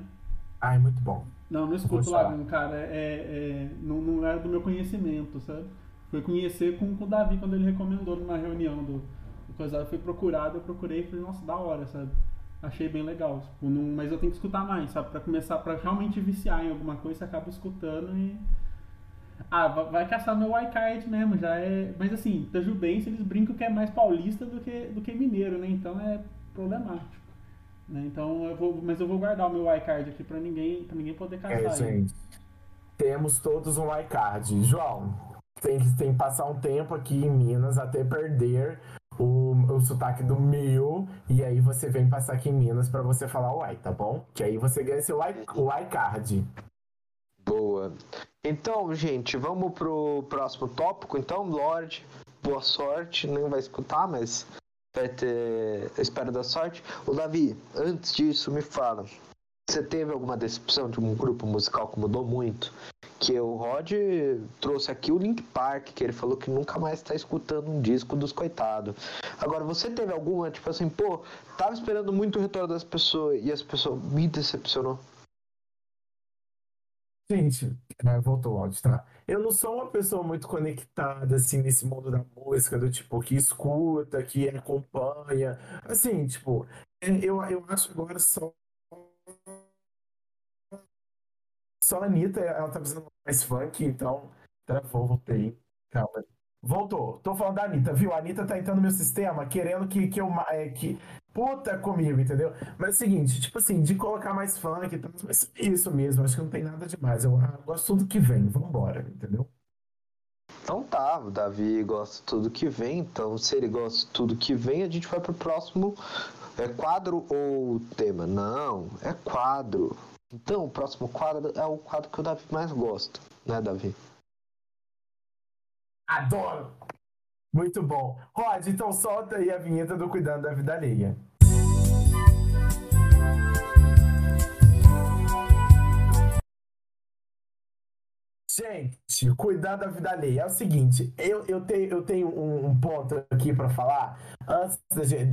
Ai, muito bom. Não, não escuto. Lagoon, cara, é, é- não, não é do meu conhecimento, sabe? Foi conhecer com, com o Davi quando ele recomendou numa reunião do, do coisa, eu fui procurado, eu procurei e falei, nossa, da hora, sabe? achei bem legal. Tipo, não- mas eu tenho que escutar mais, sabe? Pra começar, pra realmente viciar em alguma coisa, você acaba escutando e. Ah, va- vai caçar meu iCard mesmo, já é. Mas assim, Tajubense eles brincam que é mais paulista do que, do que mineiro, né? Então é problemático. Né? Então eu vou. Mas eu vou guardar o meu iCard aqui pra ninguém, pra ninguém poder caçar É, gente. Temos todos um iCard. João, tem que, tem que passar um tempo aqui em Minas até perder o, o sotaque do meu. E aí você vem passar aqui em Minas pra você falar o i, tá bom? Que aí você ganha seu i, o iCard. Boa. Então, gente, vamos pro próximo tópico. Então, Lorde, boa sorte. Nem vai escutar, mas vai ter. Eu espero da sorte. O Davi, antes disso, me fala. Você teve alguma decepção de um grupo musical que mudou muito? Que o Rod trouxe aqui o Link Park, que ele falou que nunca mais tá escutando um disco dos coitados. Agora, você teve alguma, tipo assim, pô, tava esperando muito o retorno das pessoas e as pessoas me decepcionou? Gente, é, voltou o áudio, tá? Eu não sou uma pessoa muito conectada, assim, nesse mundo da música, do tipo, que escuta, que acompanha. Assim, tipo, é, eu, eu acho agora só. Só a Anitta, ela tá precisando mais funk, então. Travou, voltei. Calma. Voltou. Tô falando da Anitta, viu? A Anitta tá entrando no meu sistema, querendo que, que eu. É, que, puta comigo, entendeu? Mas é o seguinte, tipo assim, de colocar mais funk mas isso mesmo, acho que não tem nada demais. Eu, ah, gosto tudo que vem, vambora, entendeu? Então tá, o Davi gosta tudo que vem, então se ele gosta tudo que vem, a gente vai pro próximo é quadro ou tema? Não, é quadro. Então o próximo quadro é o quadro que o Davi mais gosta, né, Davi? Adoro! Muito bom. Rod, então solta aí a vinheta do Cuidando da Vida Alheia. Gente, cuidar da vida alheia. É o seguinte, eu, eu, tenho, eu tenho um, um ponto aqui pra falar antes,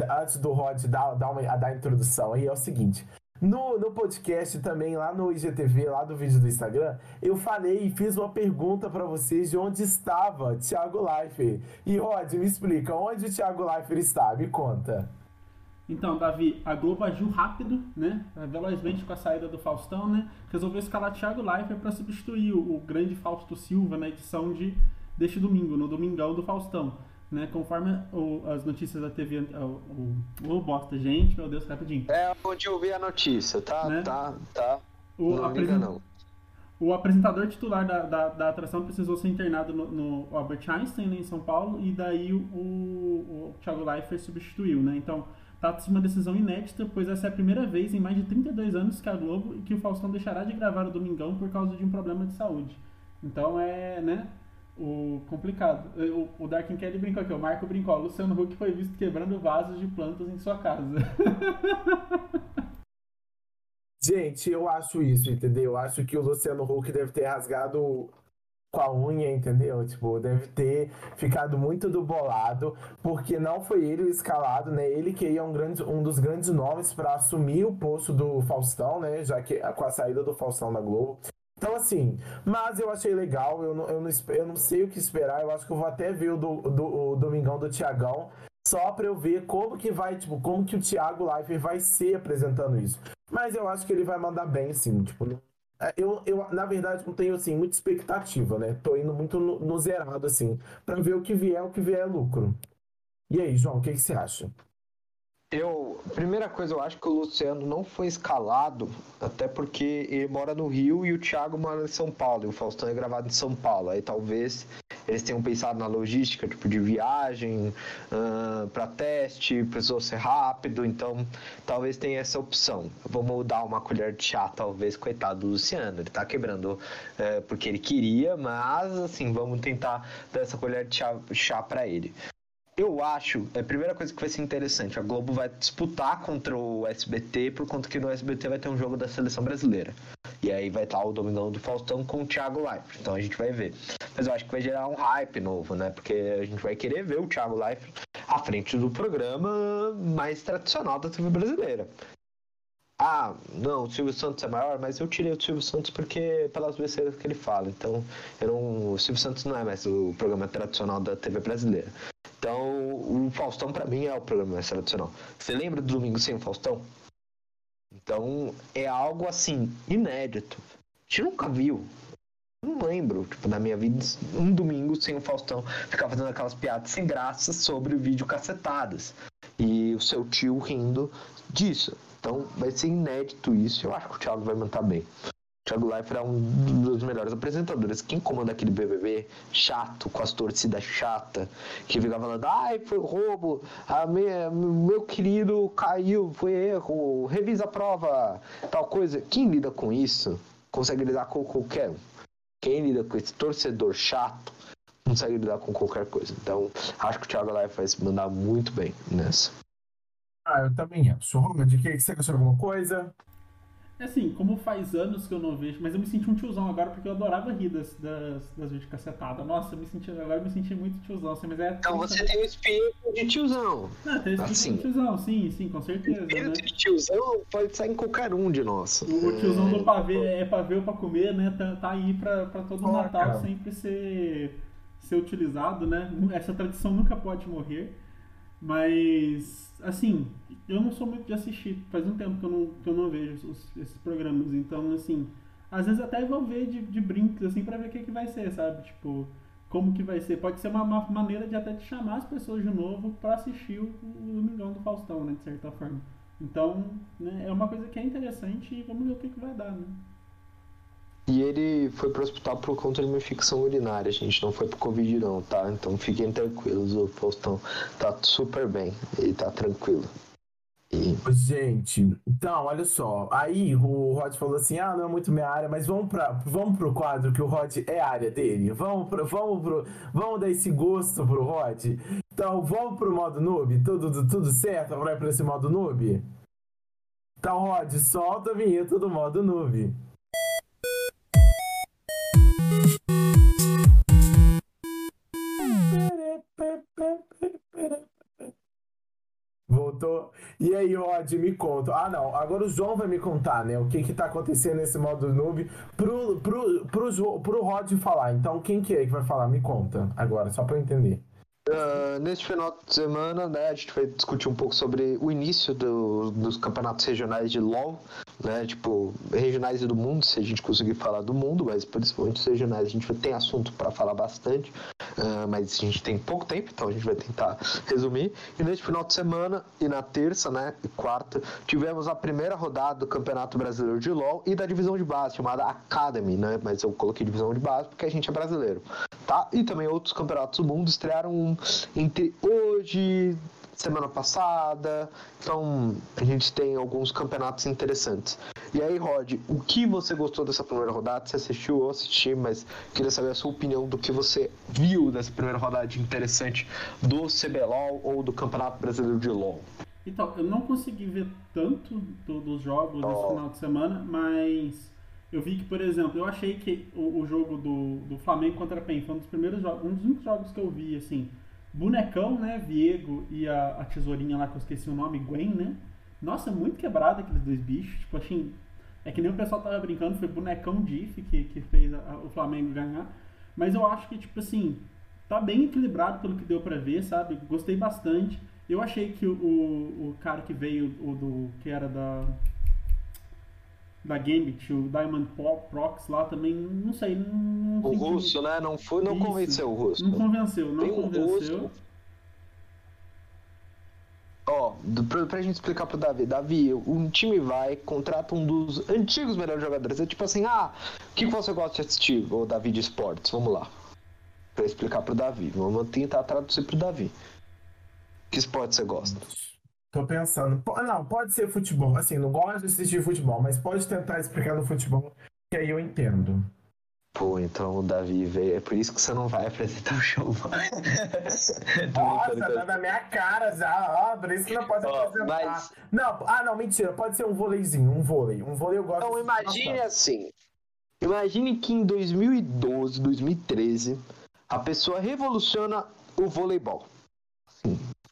antes do Rod dar, dar, uma, dar a introdução. Aí é o seguinte. No, no podcast também, lá no IGTV, lá do vídeo do Instagram, eu falei e fiz uma pergunta pra vocês de onde estava Thiago Leifert. E Rod, me explica, onde o Thiago Leifert está? Me conta. Então, Davi, a Globo agiu rápido, né? Velozmente com a saída do Faustão, né? Resolveu escalar Thiago Leifert para substituir o, o grande Fausto Silva na edição de deste domingo, no Domingão do Faustão. Né? Conforme o- as notícias da TV. O, o bosta, gente, meu Deus, rapidinho. É onde eu vi a notícia, tá? Né? Tá, tá. O, não liga apresen- não. o apresentador titular da, da, da atração precisou ser internado no, no Albert Einstein, né, em São Paulo, e daí o, o, o Thiago Leifert substituiu, né? Então, trata-se de uma decisão inédita, pois essa é a primeira vez em mais de 32 anos que a Globo e que o Faustão deixará de gravar o Domingão por causa de um problema de saúde. Então é, né, o complicado. O, o Darkin Kelly brincou aqui, o Marco brincou, ó, Luciano Huck foi visto quebrando vasos de plantas em sua casa. <laughs> Gente, eu acho isso, entendeu? Eu acho que o Luciano Huck deve ter rasgado com a unha, entendeu? Tipo, deve ter ficado muito do bolado, porque não foi ele o escalado, né? Ele que é um, grande, um dos grandes nomes para assumir o posto do Faustão, né? Já que com a saída do Faustão da Globo. Então, assim, mas eu achei legal, eu não, eu não, eu não sei o que esperar, eu acho que eu vou até ver o, do, do- o Domingão do Tiagão, só pra eu ver como que vai, tipo, como que o Thiago Leifert vai ser apresentando isso. Mas eu acho que ele vai mandar bem, sim, tipo, é, eu, eu, na verdade, não tenho, assim, muita expectativa, né? Tô indo muito no, no zerado, assim, pra ver o que vier, o que vier é lucro. E aí, João, o que você acha? Eu, primeira coisa, eu acho que o Luciano não foi escalado, até porque ele mora no Rio e o Thiago mora em São Paulo, e o Faustão é gravado em São Paulo. Aí talvez eles tenham pensado na logística, tipo, de viagem, para teste, precisou ser rápido, então talvez tenha essa opção. Vamos dar uma colher de chá, talvez, coitado do Luciano, ele tá quebrando eh, porque ele queria, mas assim, vamos tentar dar essa colher de chá, chá para ele. Eu acho, é a primeira coisa que vai ser interessante, a Globo vai disputar contra o SBT, por conta que no SBT vai ter um jogo da seleção brasileira. E aí vai estar o Domingão do Faustão com o Thiago Leifert. Então a gente vai ver. Mas eu acho que vai gerar um hype novo, né? Porque a gente vai querer ver o Thiago Leifert à frente do programa mais tradicional da TV brasileira. Ah, não, o Silvio Santos é maior, mas eu tirei o Silvio Santos porque pelas besteiras que ele fala. Então, eu não, o Silvio Santos não é mais o programa tradicional da TV brasileira. Então, o Faustão pra mim é o programa mais tradicional. Você lembra do Domingo sem o Faustão? Então é algo assim, inédito. A gente nunca viu. Não lembro, tipo, na minha vida, um domingo sem o Faustão ficar fazendo aquelas piadas sem graça sobre o vídeo cacetadas. E o seu tio rindo disso. Então vai ser inédito isso. Eu acho que o Thiago vai manter bem. Thiago Leifert é um dos melhores apresentadores. Quem comanda aquele BBB chato, com as torcidas chata, que fica falando, ai, foi roubo, a minha, meu querido caiu, foi erro, revisa a prova, tal coisa. Quem lida com isso consegue lidar com qualquer um. Quem lida com esse torcedor chato consegue lidar com qualquer coisa. Então, acho que o Thiago Leifert vai se mandar muito bem nessa. Ah, eu também. Roma, de que você achou alguma coisa? É assim, como faz anos que eu não vejo, mas eu me senti um tiozão agora porque eu adorava rir das, das, das vídeos cacetadas. Nossa, eu me senti, agora eu me senti muito tiozão, assim, mas é. Então você tem o espírito de tiozão. Ah, tem o espírito Assim. de tiozão, sim, sim, com O certeza, né? espírito de tiozão pode sair em qualquer um de nós. O tiozão do pavê é pavê ou pra comer, né? Tá, tá aí pra, pra todo Ó, Natal cara. sempre ser, ser utilizado, né? Essa tradição nunca pode morrer. Mas, assim, eu não sou muito de assistir. Faz um tempo que eu não, que eu não vejo os- esses programas. Então, assim, às vezes até vou ver de, de brincos, assim, pra ver o que, que vai ser, sabe? Tipo, como que vai ser. Pode ser uma, uma maneira de até de chamar as pessoas de novo pra assistir o, o Domingão do Faustão, né? De certa forma. Então, né, é uma coisa que é interessante e vamos ver o que, que vai dar, né? E ele foi pro hospital por conta de uma infecção urinária, gente. Não foi pro Covid, não, tá? Então fiquem tranquilos. O Faustão tá super bem. Ele tá tranquilo. E Gente, então, olha só. Aí o Rod falou assim: ah, não é muito minha área, mas vamos, pra, vamos pro quadro que o Rod é área dele. Vamos, pro, vamos, pro, vamos dar esse gosto pro Rod. Então, vamos pro modo noob? Tudo, tudo, certo ir pra esse modo noob? Então, Rod, solta a vinheta do modo noob. Voltou. E aí, Rod, me conta. Ah, não. Agora o João vai me contar, né? O que que tá acontecendo nesse modo noob pro, pro, pro, Jo- pro Rod falar. Então, quem que é que vai falar? Me conta agora, só pra eu entender. Ah, neste final de semana, né, a gente vai discutir um pouco sobre o início do- dos campeonatos regionais de LoL, né, tipo, regionais do mundo, se a gente conseguir falar do mundo, mas principalmente os regionais, a gente ter assunto para falar bastante, ah, mas a gente tem pouco tempo, então a gente vai tentar resumir. E neste final de semana, e na terça, né, e quarta, tivemos a primeira rodada do Campeonato Brasileiro de LoL e da divisão de base, chamada Academy, né, mas eu coloquei divisão de base porque a gente é brasileiro, tá? E também outros campeonatos do mundo estrearam um entre hoje, semana passada. Então, a gente tem alguns campeonatos interessantes. E aí, Rod, o que você gostou dessa primeira rodada? Você assistiu ou assisti, mas queria saber a sua opinião do que você viu dessa primeira rodada interessante do CBLOL ou do Campeonato Brasileiro de LoL. Então, eu não consegui ver tanto do- dos jogos nesse Oh. final de semana, mas eu vi que, por exemplo, eu achei que o, o jogo do, do Flamengo contra a PEN foi um dos primeiros jogos, um dos únicos jogos que eu vi, assim, bonecão, né, Viego e a, a tesourinha lá que eu esqueci o nome, Gwen, né? Nossa, muito quebrado aqueles dois bichos, tipo, achei... É que nem o pessoal tava brincando, foi bonecão Diff que, que fez a- a- o Flamengo ganhar, mas eu acho que, tipo assim, tá bem equilibrado pelo que deu pra ver, sabe? Gostei bastante. Eu achei que o, o, o cara que veio, o do que era da da Gambit, o Diamond Pro- Prox lá também, não sei, não, O russo, né? Não foi, não Isso. convenceu o russo. Não convenceu, não Tem um convenceu. russo. Ó, do- pra, pra gente explicar pro Davi, Davi, um time vai, contrata um dos antigos melhores jogadores. É tipo assim, ah, o que você gosta de assistir, o Davi de esportes? Vamos lá. Pra explicar pro Davi. Vamos tentar traduzir pro Davi. Que esporte você gosta? Tô pensando. Não, pode ser futebol. Assim, não gosto de assistir futebol, mas pode tentar explicar no futebol, que aí eu entendo. Pô, então o Davi veio. É por isso que você não vai apresentar o show. <laughs> Tô Nossa, brincando, tá na minha cara já, ó, por isso que não pode Ó, apresentar. mas- Não, ah, não, mentira, pode ser um vôleizinho, um vôlei. Um vôlei eu gosto Então imagine assim. Imagine que em 2012, 2013, a pessoa revoluciona o voleibol.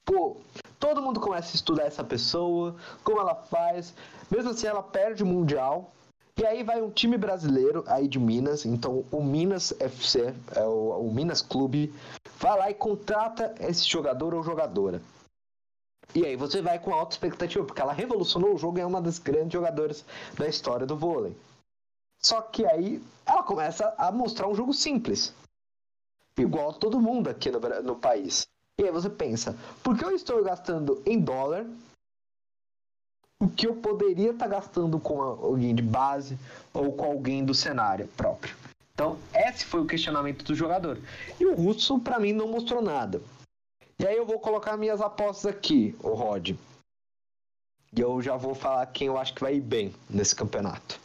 Pô, todo mundo começa a estudar essa pessoa, como ela faz. Mesmo assim, ela perde o Mundial. E aí vai um time brasileiro aí de Minas, então o Minas FC, é o, o Minas Clube, vai lá e contrata esse jogador ou jogadora. E aí você vai com alta expectativa, porque ela revolucionou o jogo e é uma das grandes jogadoras da história do vôlei. Só que aí ela começa a mostrar um jogo simples. Igual todo mundo aqui no, no país. E aí você pensa, por que eu estou gastando em dólar o que eu poderia estar gastando com alguém de base ou com alguém do cenário próprio? Então, esse foi o questionamento do jogador. E o Russo, para mim, não mostrou nada. E aí eu vou colocar minhas apostas aqui, o Rod. E eu já vou falar quem eu acho que vai ir bem nesse campeonato.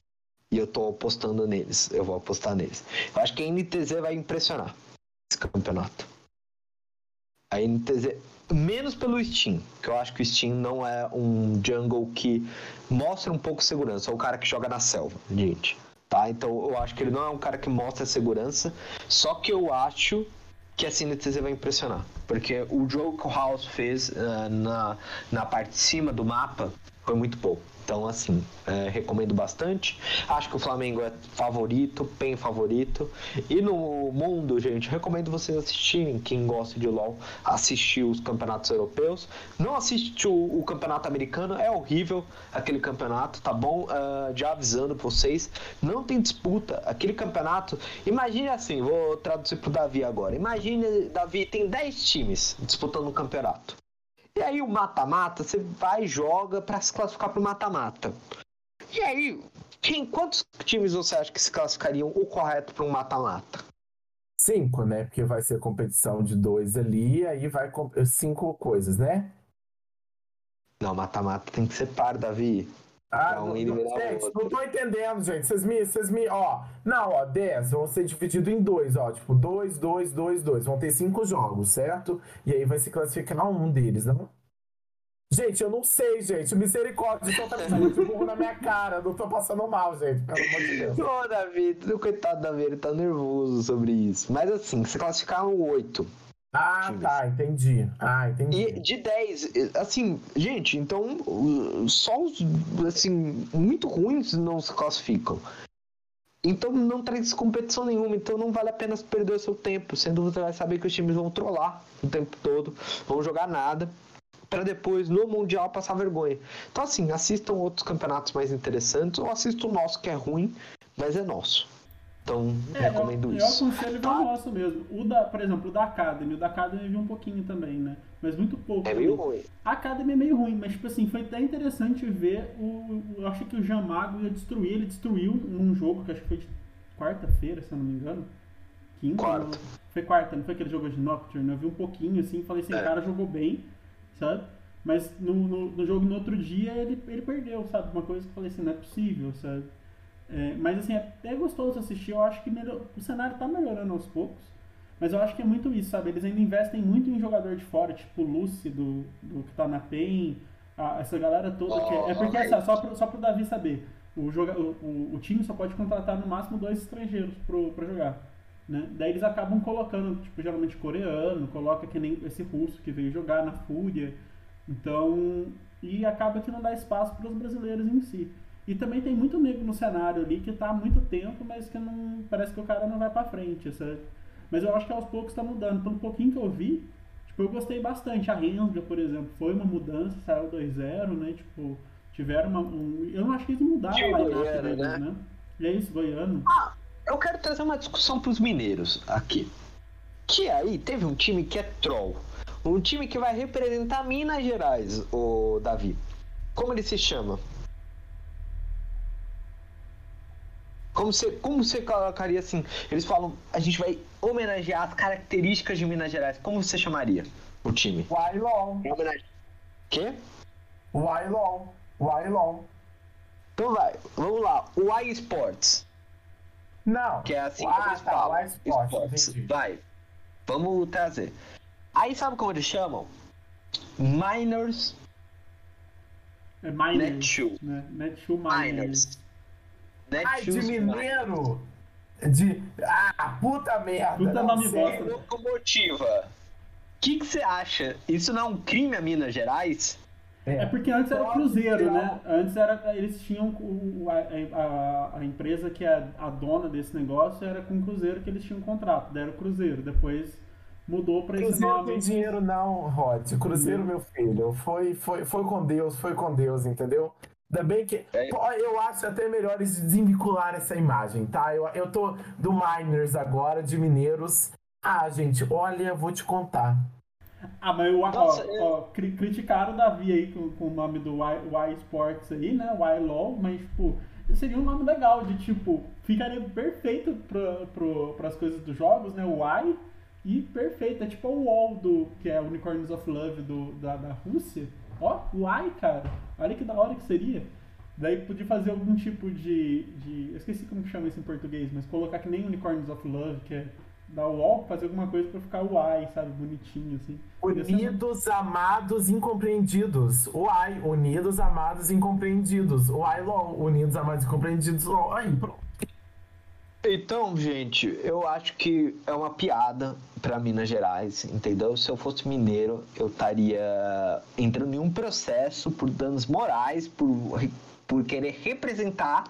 E eu tô apostando neles. Eu vou apostar neles. Eu acho que a NTZ vai impressionar esse campeonato. A NTZ, menos pelo Steam, que eu acho que o Steam não é um jungle que mostra um pouco segurança. É o cara que joga na selva, gente. Tá? Então eu acho que ele não é um cara que mostra segurança. Só que eu acho que a CNTZ vai impressionar. Porque o jogo que o House fez ah, na, na parte de cima do mapa foi muito pouco. Então, assim, é, recomendo bastante. Acho que o Flamengo é favorito, bem favorito. E no mundo, gente, recomendo vocês assistirem. Quem gosta de LoL, assistir os campeonatos europeus. Não assiste o, o campeonato americano, é horrível aquele campeonato, tá bom? Ah, já avisando pra vocês, não tem disputa. Aquele campeonato, imagine assim, vou traduzir pro Davi agora. Imagine, Davi, tem 10 times disputando o campeonato. E aí o mata-mata, você vai e joga pra se classificar pro mata-mata. E aí, quem, quantos times você acha que se classificariam o correto para um mata-mata? Cinco, né? Porque vai ser competição de dois ali, aí vai cinco coisas, né? Não, mata-mata tem que ser par, Davi. Ah, virava gente, não tô entendendo, gente. Vocês me, vocês me, ó. Não, ó, 10 vão ser divididos em dois, ó. Tipo, dois, dois, dois, dois. Vão ter cinco jogos, certo? E aí vai se classificar um deles, não? Gente, eu não sei, gente. Misericórdia, só tá me chamando de burro na minha cara. Não tô passando mal, gente. Pelo amor de Deus. Ô, Davi, coitado Davi, ele tá nervoso sobre isso. Mas assim, se classificaram oito. Ah, Times. tá, entendi. Ah, entendi. E de 10, assim, gente, então só os assim, muito ruins não se classificam. Então não traz competição nenhuma, então não vale a pena perder o seu tempo, sendo você vai saber que os times vão trollar o tempo todo, vão jogar nada, para depois no Mundial passar vergonha. Então assim, assistam outros campeonatos mais interessantes, ou assistam o nosso que é ruim, mas é nosso. Então, É, recomendo eu, isso. Eu aconselho ver o nosso mesmo. O da, por exemplo, o da Academy. O da Academy eu vi um pouquinho também, né? Mas muito pouco. É meio ruim. A Academy é meio ruim, mas tipo assim, foi até interessante ver o. Eu achei que o Jean Mago ia destruir. Ele destruiu num jogo que acho que foi de quarta-feira, se eu não me engano. Quinta? Quarta. não. Foi quarta, não foi aquele jogo de Nocturne. Eu vi um pouquinho assim e falei assim, É. o cara jogou bem, sabe? Mas no, no, no jogo no outro dia ele, ele perdeu, sabe? Uma coisa que eu falei assim, não é possível, sabe? É, mas assim, é até gostoso assistir. Eu acho que melhor, o cenário tá melhorando aos poucos. Mas eu acho que é muito isso, sabe? Eles ainda investem muito em jogador de fora, tipo o Lucy, do, do que tá na PEN, a- essa galera toda. que é, é porque, Oh, assim, só, pro, só pro Davi saber, o, joga, o, o, o time só pode contratar no máximo dois estrangeiros pro, pra jogar. Né? Daí eles acabam colocando, tipo, geralmente coreano, coloca que nem esse russo que veio jogar na Fúria. Então, e acaba que não dá espaço para os brasileiros em si. E também tem muito negro no cenário ali que tá há muito tempo, mas que não parece que o cara não vai para frente, sabe? Mas eu acho que aos poucos tá mudando. Pelo pouquinho que eu vi, tipo, eu gostei bastante. A Rensga, por exemplo, foi uma mudança, saiu 2-0, né? Tipo, tiveram uma, um... Eu não acho que eles mudaram Time a deles, né? né? E é isso, goiano. Eu quero trazer uma discussão pros mineiros aqui. Que aí teve um time que é troll. Um time que vai representar Minas Gerais, o Davi. Como ele se chama? Como você, como você colocaria assim? Eles falam, a gente vai homenagear as características de Minas Gerais. Como você chamaria o time? Homenage... Quê? Wylon. Wylon. Então vai, vamos lá. O iSports. Não. Que é assim ah, como eles tá, falam. entendi. Vai. Vamos trazer. Aí sabe como eles chamam? Miners É Miners. Netshoe. Né? Miners. Ai, de mineiro. De. Ah, puta merda. Puta não nome bosta. Locomotiva. O que você acha? Isso não é um crime a Minas Gerais? É porque antes era o Cruzeiro, né? Antes era, eles tinham o, a, a, a empresa que é a dona desse negócio era com o Cruzeiro que eles tinham um contrato, deram o Cruzeiro. Depois mudou pra esse Cruzeiro tem nome. dinheiro não, Rod. Cruzeiro, meu filho, foi, foi, foi com Deus, foi com Deus, entendeu? Ainda bem que. É. Pô, eu acho até melhor eles desvincular essa imagem, tá? Eu, eu tô do Miners agora, de Mineiros. Ah, gente, olha, vou te contar. Ah, mas ó, Nossa, eu- ó, cri- criticaram o Davi aí com, com o nome do y, y Sports aí, né? Y Law, mas, tipo, seria um nome legal de tipo, ficaria perfeito pra, pro, pras coisas dos jogos, né? O Y e perfeito. É tipo o UOL do, que é Unicorns of Love do, da, da Rússia. Ó, Y, cara. Olha que da hora que seria. Daí podia fazer algum tipo de, de. Eu esqueci como que chama isso em português, mas colocar que nem Unicorns of Love, que é dar o UOL, fazer alguma coisa pra ficar Y, sabe? Bonitinho, assim. Ia ser Unidos, amados, incompreendidos. O ai, unidos, amados, incompreendidos. O ai, LOL, unidos, amados, incompreendidos. LOL. Aí, pronto. Então, gente, eu acho que é uma piada pra Minas Gerais, entendeu? Se eu fosse mineiro, eu estaria entrando em um processo por danos morais, por, por querer representar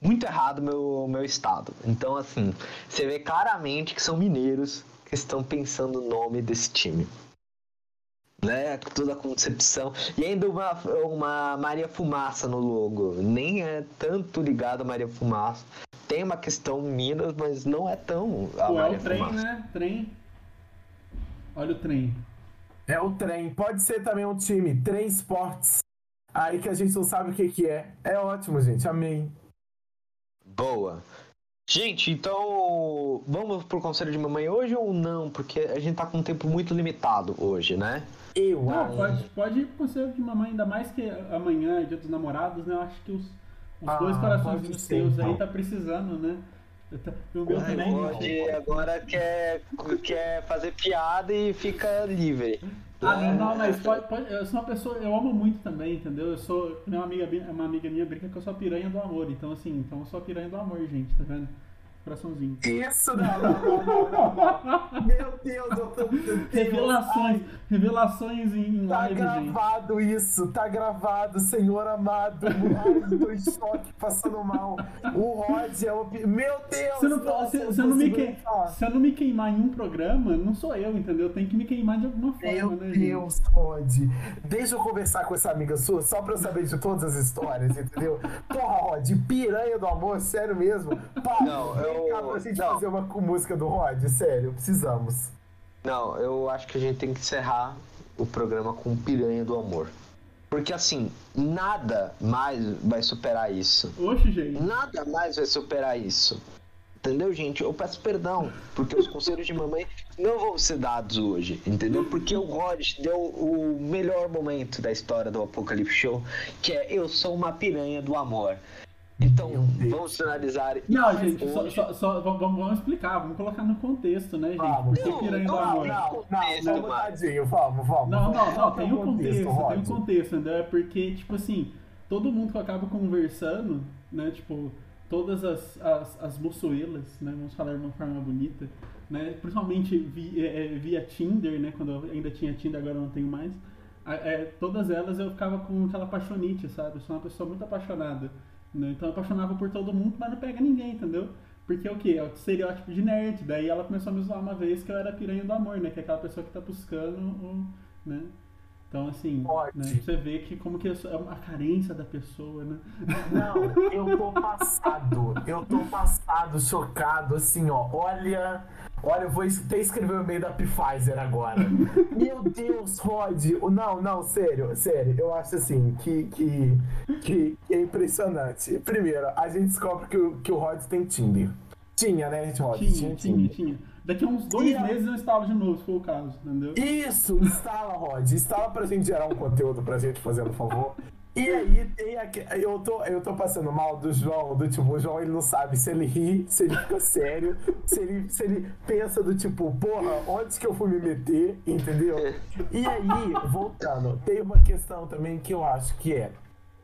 muito errado meu meu estado. Então, assim, você vê claramente que são mineiros que estão pensando no nome desse time. Né? Toda a concepção. E ainda uma, uma Maria Fumaça no logo. Nem é tanto ligado a Maria Fumaça. Tem uma questão Minas, mas não é tão a Pô, é Maria o trem, Fumaça. né? Trem. Olha o trem. É o trem. Pode ser também um time, Trem Sports. Aí que a gente não sabe o que, que é. É ótimo, gente. Amém. Boa. Gente, então vamos pro conselho de mamãe hoje ou não? Porque a gente tá com um tempo muito limitado hoje, né? Eu Não, acho. pode, pode ir pro conselho de mamãe, ainda mais que amanhã é dia dos namorados, né? Eu acho que os, os Ah, dois pode coraçõezinhos ser, teus então. aí tá precisando, né? O meu Ai, também. Hoje agora quer, quer fazer piada e fica livre. Ah, não, não, mas pode, pode, eu sou uma pessoa, eu amo muito também, entendeu? Eu sou, minha amiga, uma amiga minha brinca que eu sou a piranha do amor, então assim, então eu sou a piranha do amor, gente, tá vendo? Coraçãozinho. Isso, não, não, não, não, não. Meu Deus, eu tô. Deus. Revelações, Ai, revelações em, Tá live, gente. gravado isso, tá gravado, Senhor amado. Tô em choque, passando mal. O Rod é o. Meu Deus! Se eu, não, nossa, se, eu se eu não me que- se eu não me queimar em um programa, não sou eu, entendeu? Tem que me queimar de alguma forma, Meu né, gente? Deus, Rod. Deixa eu conversar com essa amiga sua, só pra eu saber de todas as histórias, entendeu? Porra, Rod, piranha do amor, sério mesmo? Pá, Não, vem eu- cá pra gente não. fazer uma com música do Rod, sério, precisamos. Não, eu acho que a gente tem que encerrar o programa com Piranha do Amor. Porque assim, nada mais vai superar isso. Oxe, gente. Nada mais vai superar isso. Entendeu, gente? Eu peço perdão, porque os conselhos de mamãe não vão ser dados hoje, entendeu? Porque o Rod deu o melhor momento da história do Apocalipse Show, que é Eu sou uma piranha do amor. Então, vamos finalizar. Não, gente, só, hoje. só, só vamos, vamos explicar, vamos colocar no contexto, né, gente? Vamos. Por que Não, piranha do não, amor? Não, não, Contexto, não, mano. tadinho, vamos, vamos. Não, não, não, tem um contexto, tem um contexto, entendeu? É porque, tipo assim, todo mundo que acaba conversando, né, tipo, todas as, as, as moçoelas, né, vamos falar de uma forma bonita, né, principalmente vi- é, é, via Tinder, né, quando eu ainda tinha Tinder, agora eu não tenho mais, a- é, todas elas eu ficava com aquela paixonite, sabe? Eu sou uma pessoa muito apaixonada, então eu apaixonava por todo mundo, mas não pega ninguém, entendeu? Porque é o quê? É o estereótipo de nerd. Daí ela começou a me zoar uma vez que eu era piranha do amor, né? Que é aquela pessoa que tá buscando o. né? Então, assim, né, você vê que como que é a carência da pessoa, né? Não, eu tô passado. Eu tô passado, chocado, assim, ó. Olha. Olha, eu vou até escrever o e-mail da Pfizer agora. <laughs> Meu Deus, Rod. Não, não, sério, sério. Eu acho assim que, que, que é impressionante. Primeiro, a gente descobre que, o- que o Rod tem Tinder. Tinha, né, Rod? Tinha, tinha, Tinder. tinha. Daqui a uns dois E meses eu instalo de novo, se for o caso, entendeu? Isso, instala, Rod. Instala pra gente gerar um conteúdo pra gente, fazendo favor. E aí tem aqui. Eu tô, eu tô passando mal do João, do tipo, o João ele não sabe se ele ri, se ele fica sério, se ele, se ele pensa do tipo, porra, onde que eu fui me meter, entendeu? E aí, voltando, tem uma questão também que eu acho que é.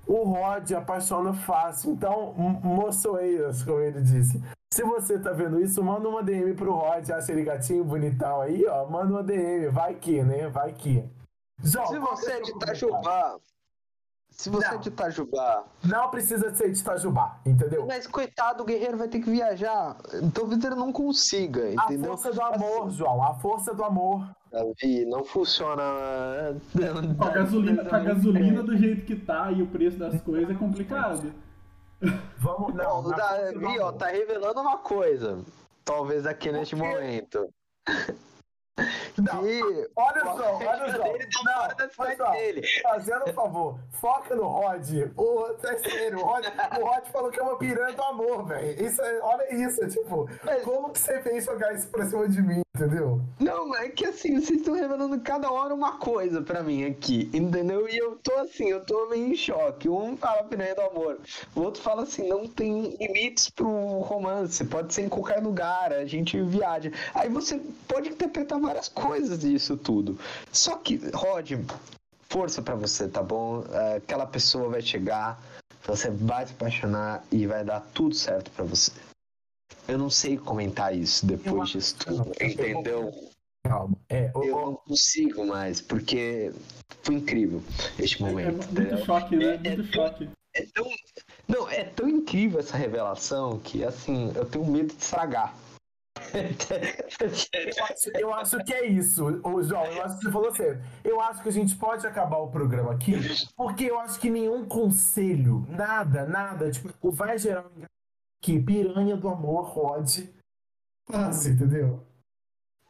O Rod apaixona fácil, então, moçoeiras, como ele disse. Se você tá vendo isso, manda uma DM pro Rod, acha ele gatinho bonitão aí, ó. Manda uma DM, vai que, né? Vai que. João, Se você é de? Itajubá, Se você Não. é de Itajubá, Não precisa ser de Itajubá, entendeu? mas coitado, o guerreiro vai ter que viajar. Talvez ele não consiga, A entendeu? força do amor, João, a força do amor. Davi, não funciona. A gasolina, a gasolina do jeito que tá e o preço das coisas é complicado. Vamos, não. Não, Davi, ó, tá revelando uma coisa. Talvez aqui neste momento. Não, Olha só, olha só. dele tá Não, da olha só. dele. Fazendo um favor, foca no Rod. O, é sério, o Rod, o Rod falou que é uma piranha do amor, velho. Isso é- olha isso, tipo, Mas- como que você fez jogar isso pra cima de mim, entendeu? Não, é que assim, vocês estão revelando cada hora uma coisa pra mim aqui, entendeu? E eu tô assim, eu tô meio em choque. Um fala piranha do amor, o outro fala assim, não tem limites pro romance, pode ser em qualquer lugar, a gente viaja. Aí você pode interpretar várias coisas disso tudo. Só que, Rod, força pra você, tá bom? É, Aquela pessoa vai chegar, você vai se apaixonar e vai dar tudo certo pra você. Eu não sei comentar isso depois disso tudo, entendeu? Calma. É, Eu o- não consigo mais, porque foi incrível este É momento. muito entendeu? choque, né? É- é Muito tão- choque. É tão, não, é tão incrível essa revelação que, assim, eu tenho medo de estragar. Eu, acho, eu acho que é isso, o João. Eu acho que você falou certo. Eu acho que a gente pode acabar o programa aqui, porque eu acho que nenhum conselho, nada, nada, tipo, vai gerar um que piranha do amor, Rod. Fácil, entendeu?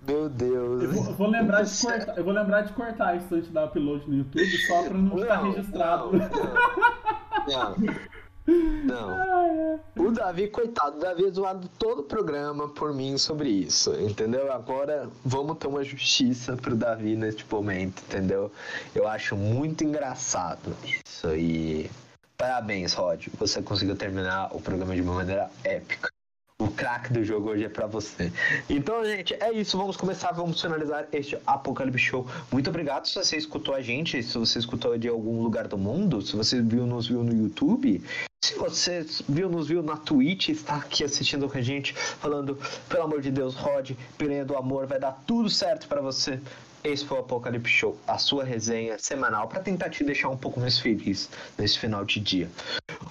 Meu Deus. Eu vou, eu vou lembrar de cortar, eu vou lembrar de cortar isso antes de dar upload no YouTube, só pra não ficar registrado. Não, não. não. <laughs> O Davi, coitado, o Davi é zoado todo o programa por mim sobre isso, entendeu? Agora vamos ter uma justiça pro Davi neste momento, entendeu? Eu acho muito engraçado isso e parabéns, Rod. Você conseguiu terminar o programa de uma maneira épica. O craque do jogo hoje é pra você. Então, gente, é isso. Vamos começar, vamos finalizar este Apocalipse Show. Muito obrigado se você escutou a gente, se você escutou de algum lugar do mundo, se você viu, nos viu no YouTube, se você viu, nos viu na Twitch, está aqui assistindo com a gente, falando, pelo amor de Deus, Rod, piranha do amor, vai dar tudo certo pra você. Esse foi o Apocalipse Show, a sua resenha semanal, pra tentar te deixar um pouco mais feliz nesse final de dia.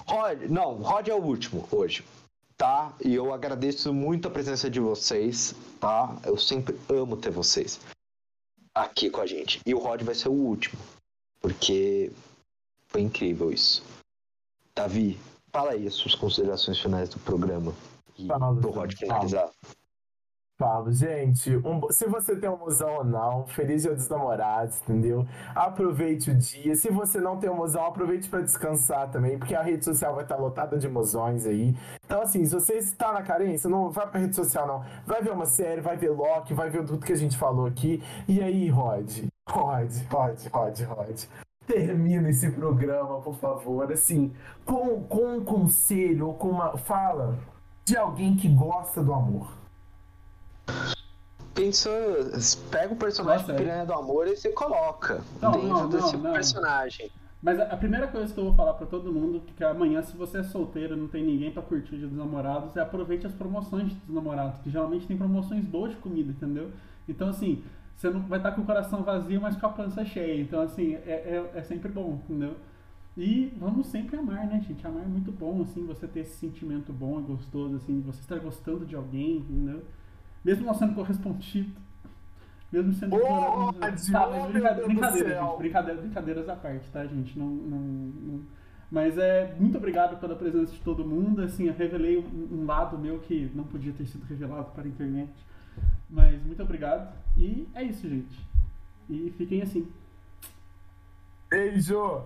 Rod, não, Rod é o último hoje tá? E eu agradeço muito a presença de vocês, tá? Eu sempre amo ter vocês aqui com a gente. E o Rod vai ser o último, porque foi incrível isso. Davi, fala aí as suas considerações finais do programa. E Fala, pro Rod finalizar. Falo, gente, um se você tem um mozão ou não, feliz dia dos namorados, entendeu? Aproveite o dia. Se você não tem um mozão, aproveite para descansar também, porque a rede social vai estar lotada de mozões aí. Então, assim, se você está na carência, não vai pra rede social, não. Vai ver uma série, vai ver Loki, vai ver tudo que a gente falou aqui. E aí, Rod? Rod, Rod, Rod, Rod. Termina esse programa, por favor, assim, com, com um conselho ou com uma fala de alguém que gosta do amor. Pensa, pega o personagem Nossa, do é. Piranha do Amor e você coloca Não, dentro não, desse não, personagem. Mas a, primeira coisa que eu vou falar pra todo mundo, que amanhã, se você é solteiro e não tem ninguém pra curtir o Dia dos Namorados, é aproveite as promoções dos Namorados, que geralmente tem promoções boas de comida, entendeu? Então, assim, você não vai estar com o coração vazio, mas com a pança cheia. Então, assim, é, é, é sempre bom, entendeu? E vamos sempre amar, né, gente? Amar é muito bom, assim, você ter esse sentimento bom e gostoso, assim, você estar gostando de alguém, entendeu? Mesmo não sendo correspondido. Mesmo sendo. Rod, Tá, mas brincadeira, céu. gente. Brincadeira, brincadeiras à parte, tá, gente? Não, não, não- Mas é muito obrigado pela presença de todo mundo. Assim, eu revelei um, um lado meu que não podia ter sido revelado para a internet. Mas muito obrigado. E é isso, gente. E fiquem assim. Beijo!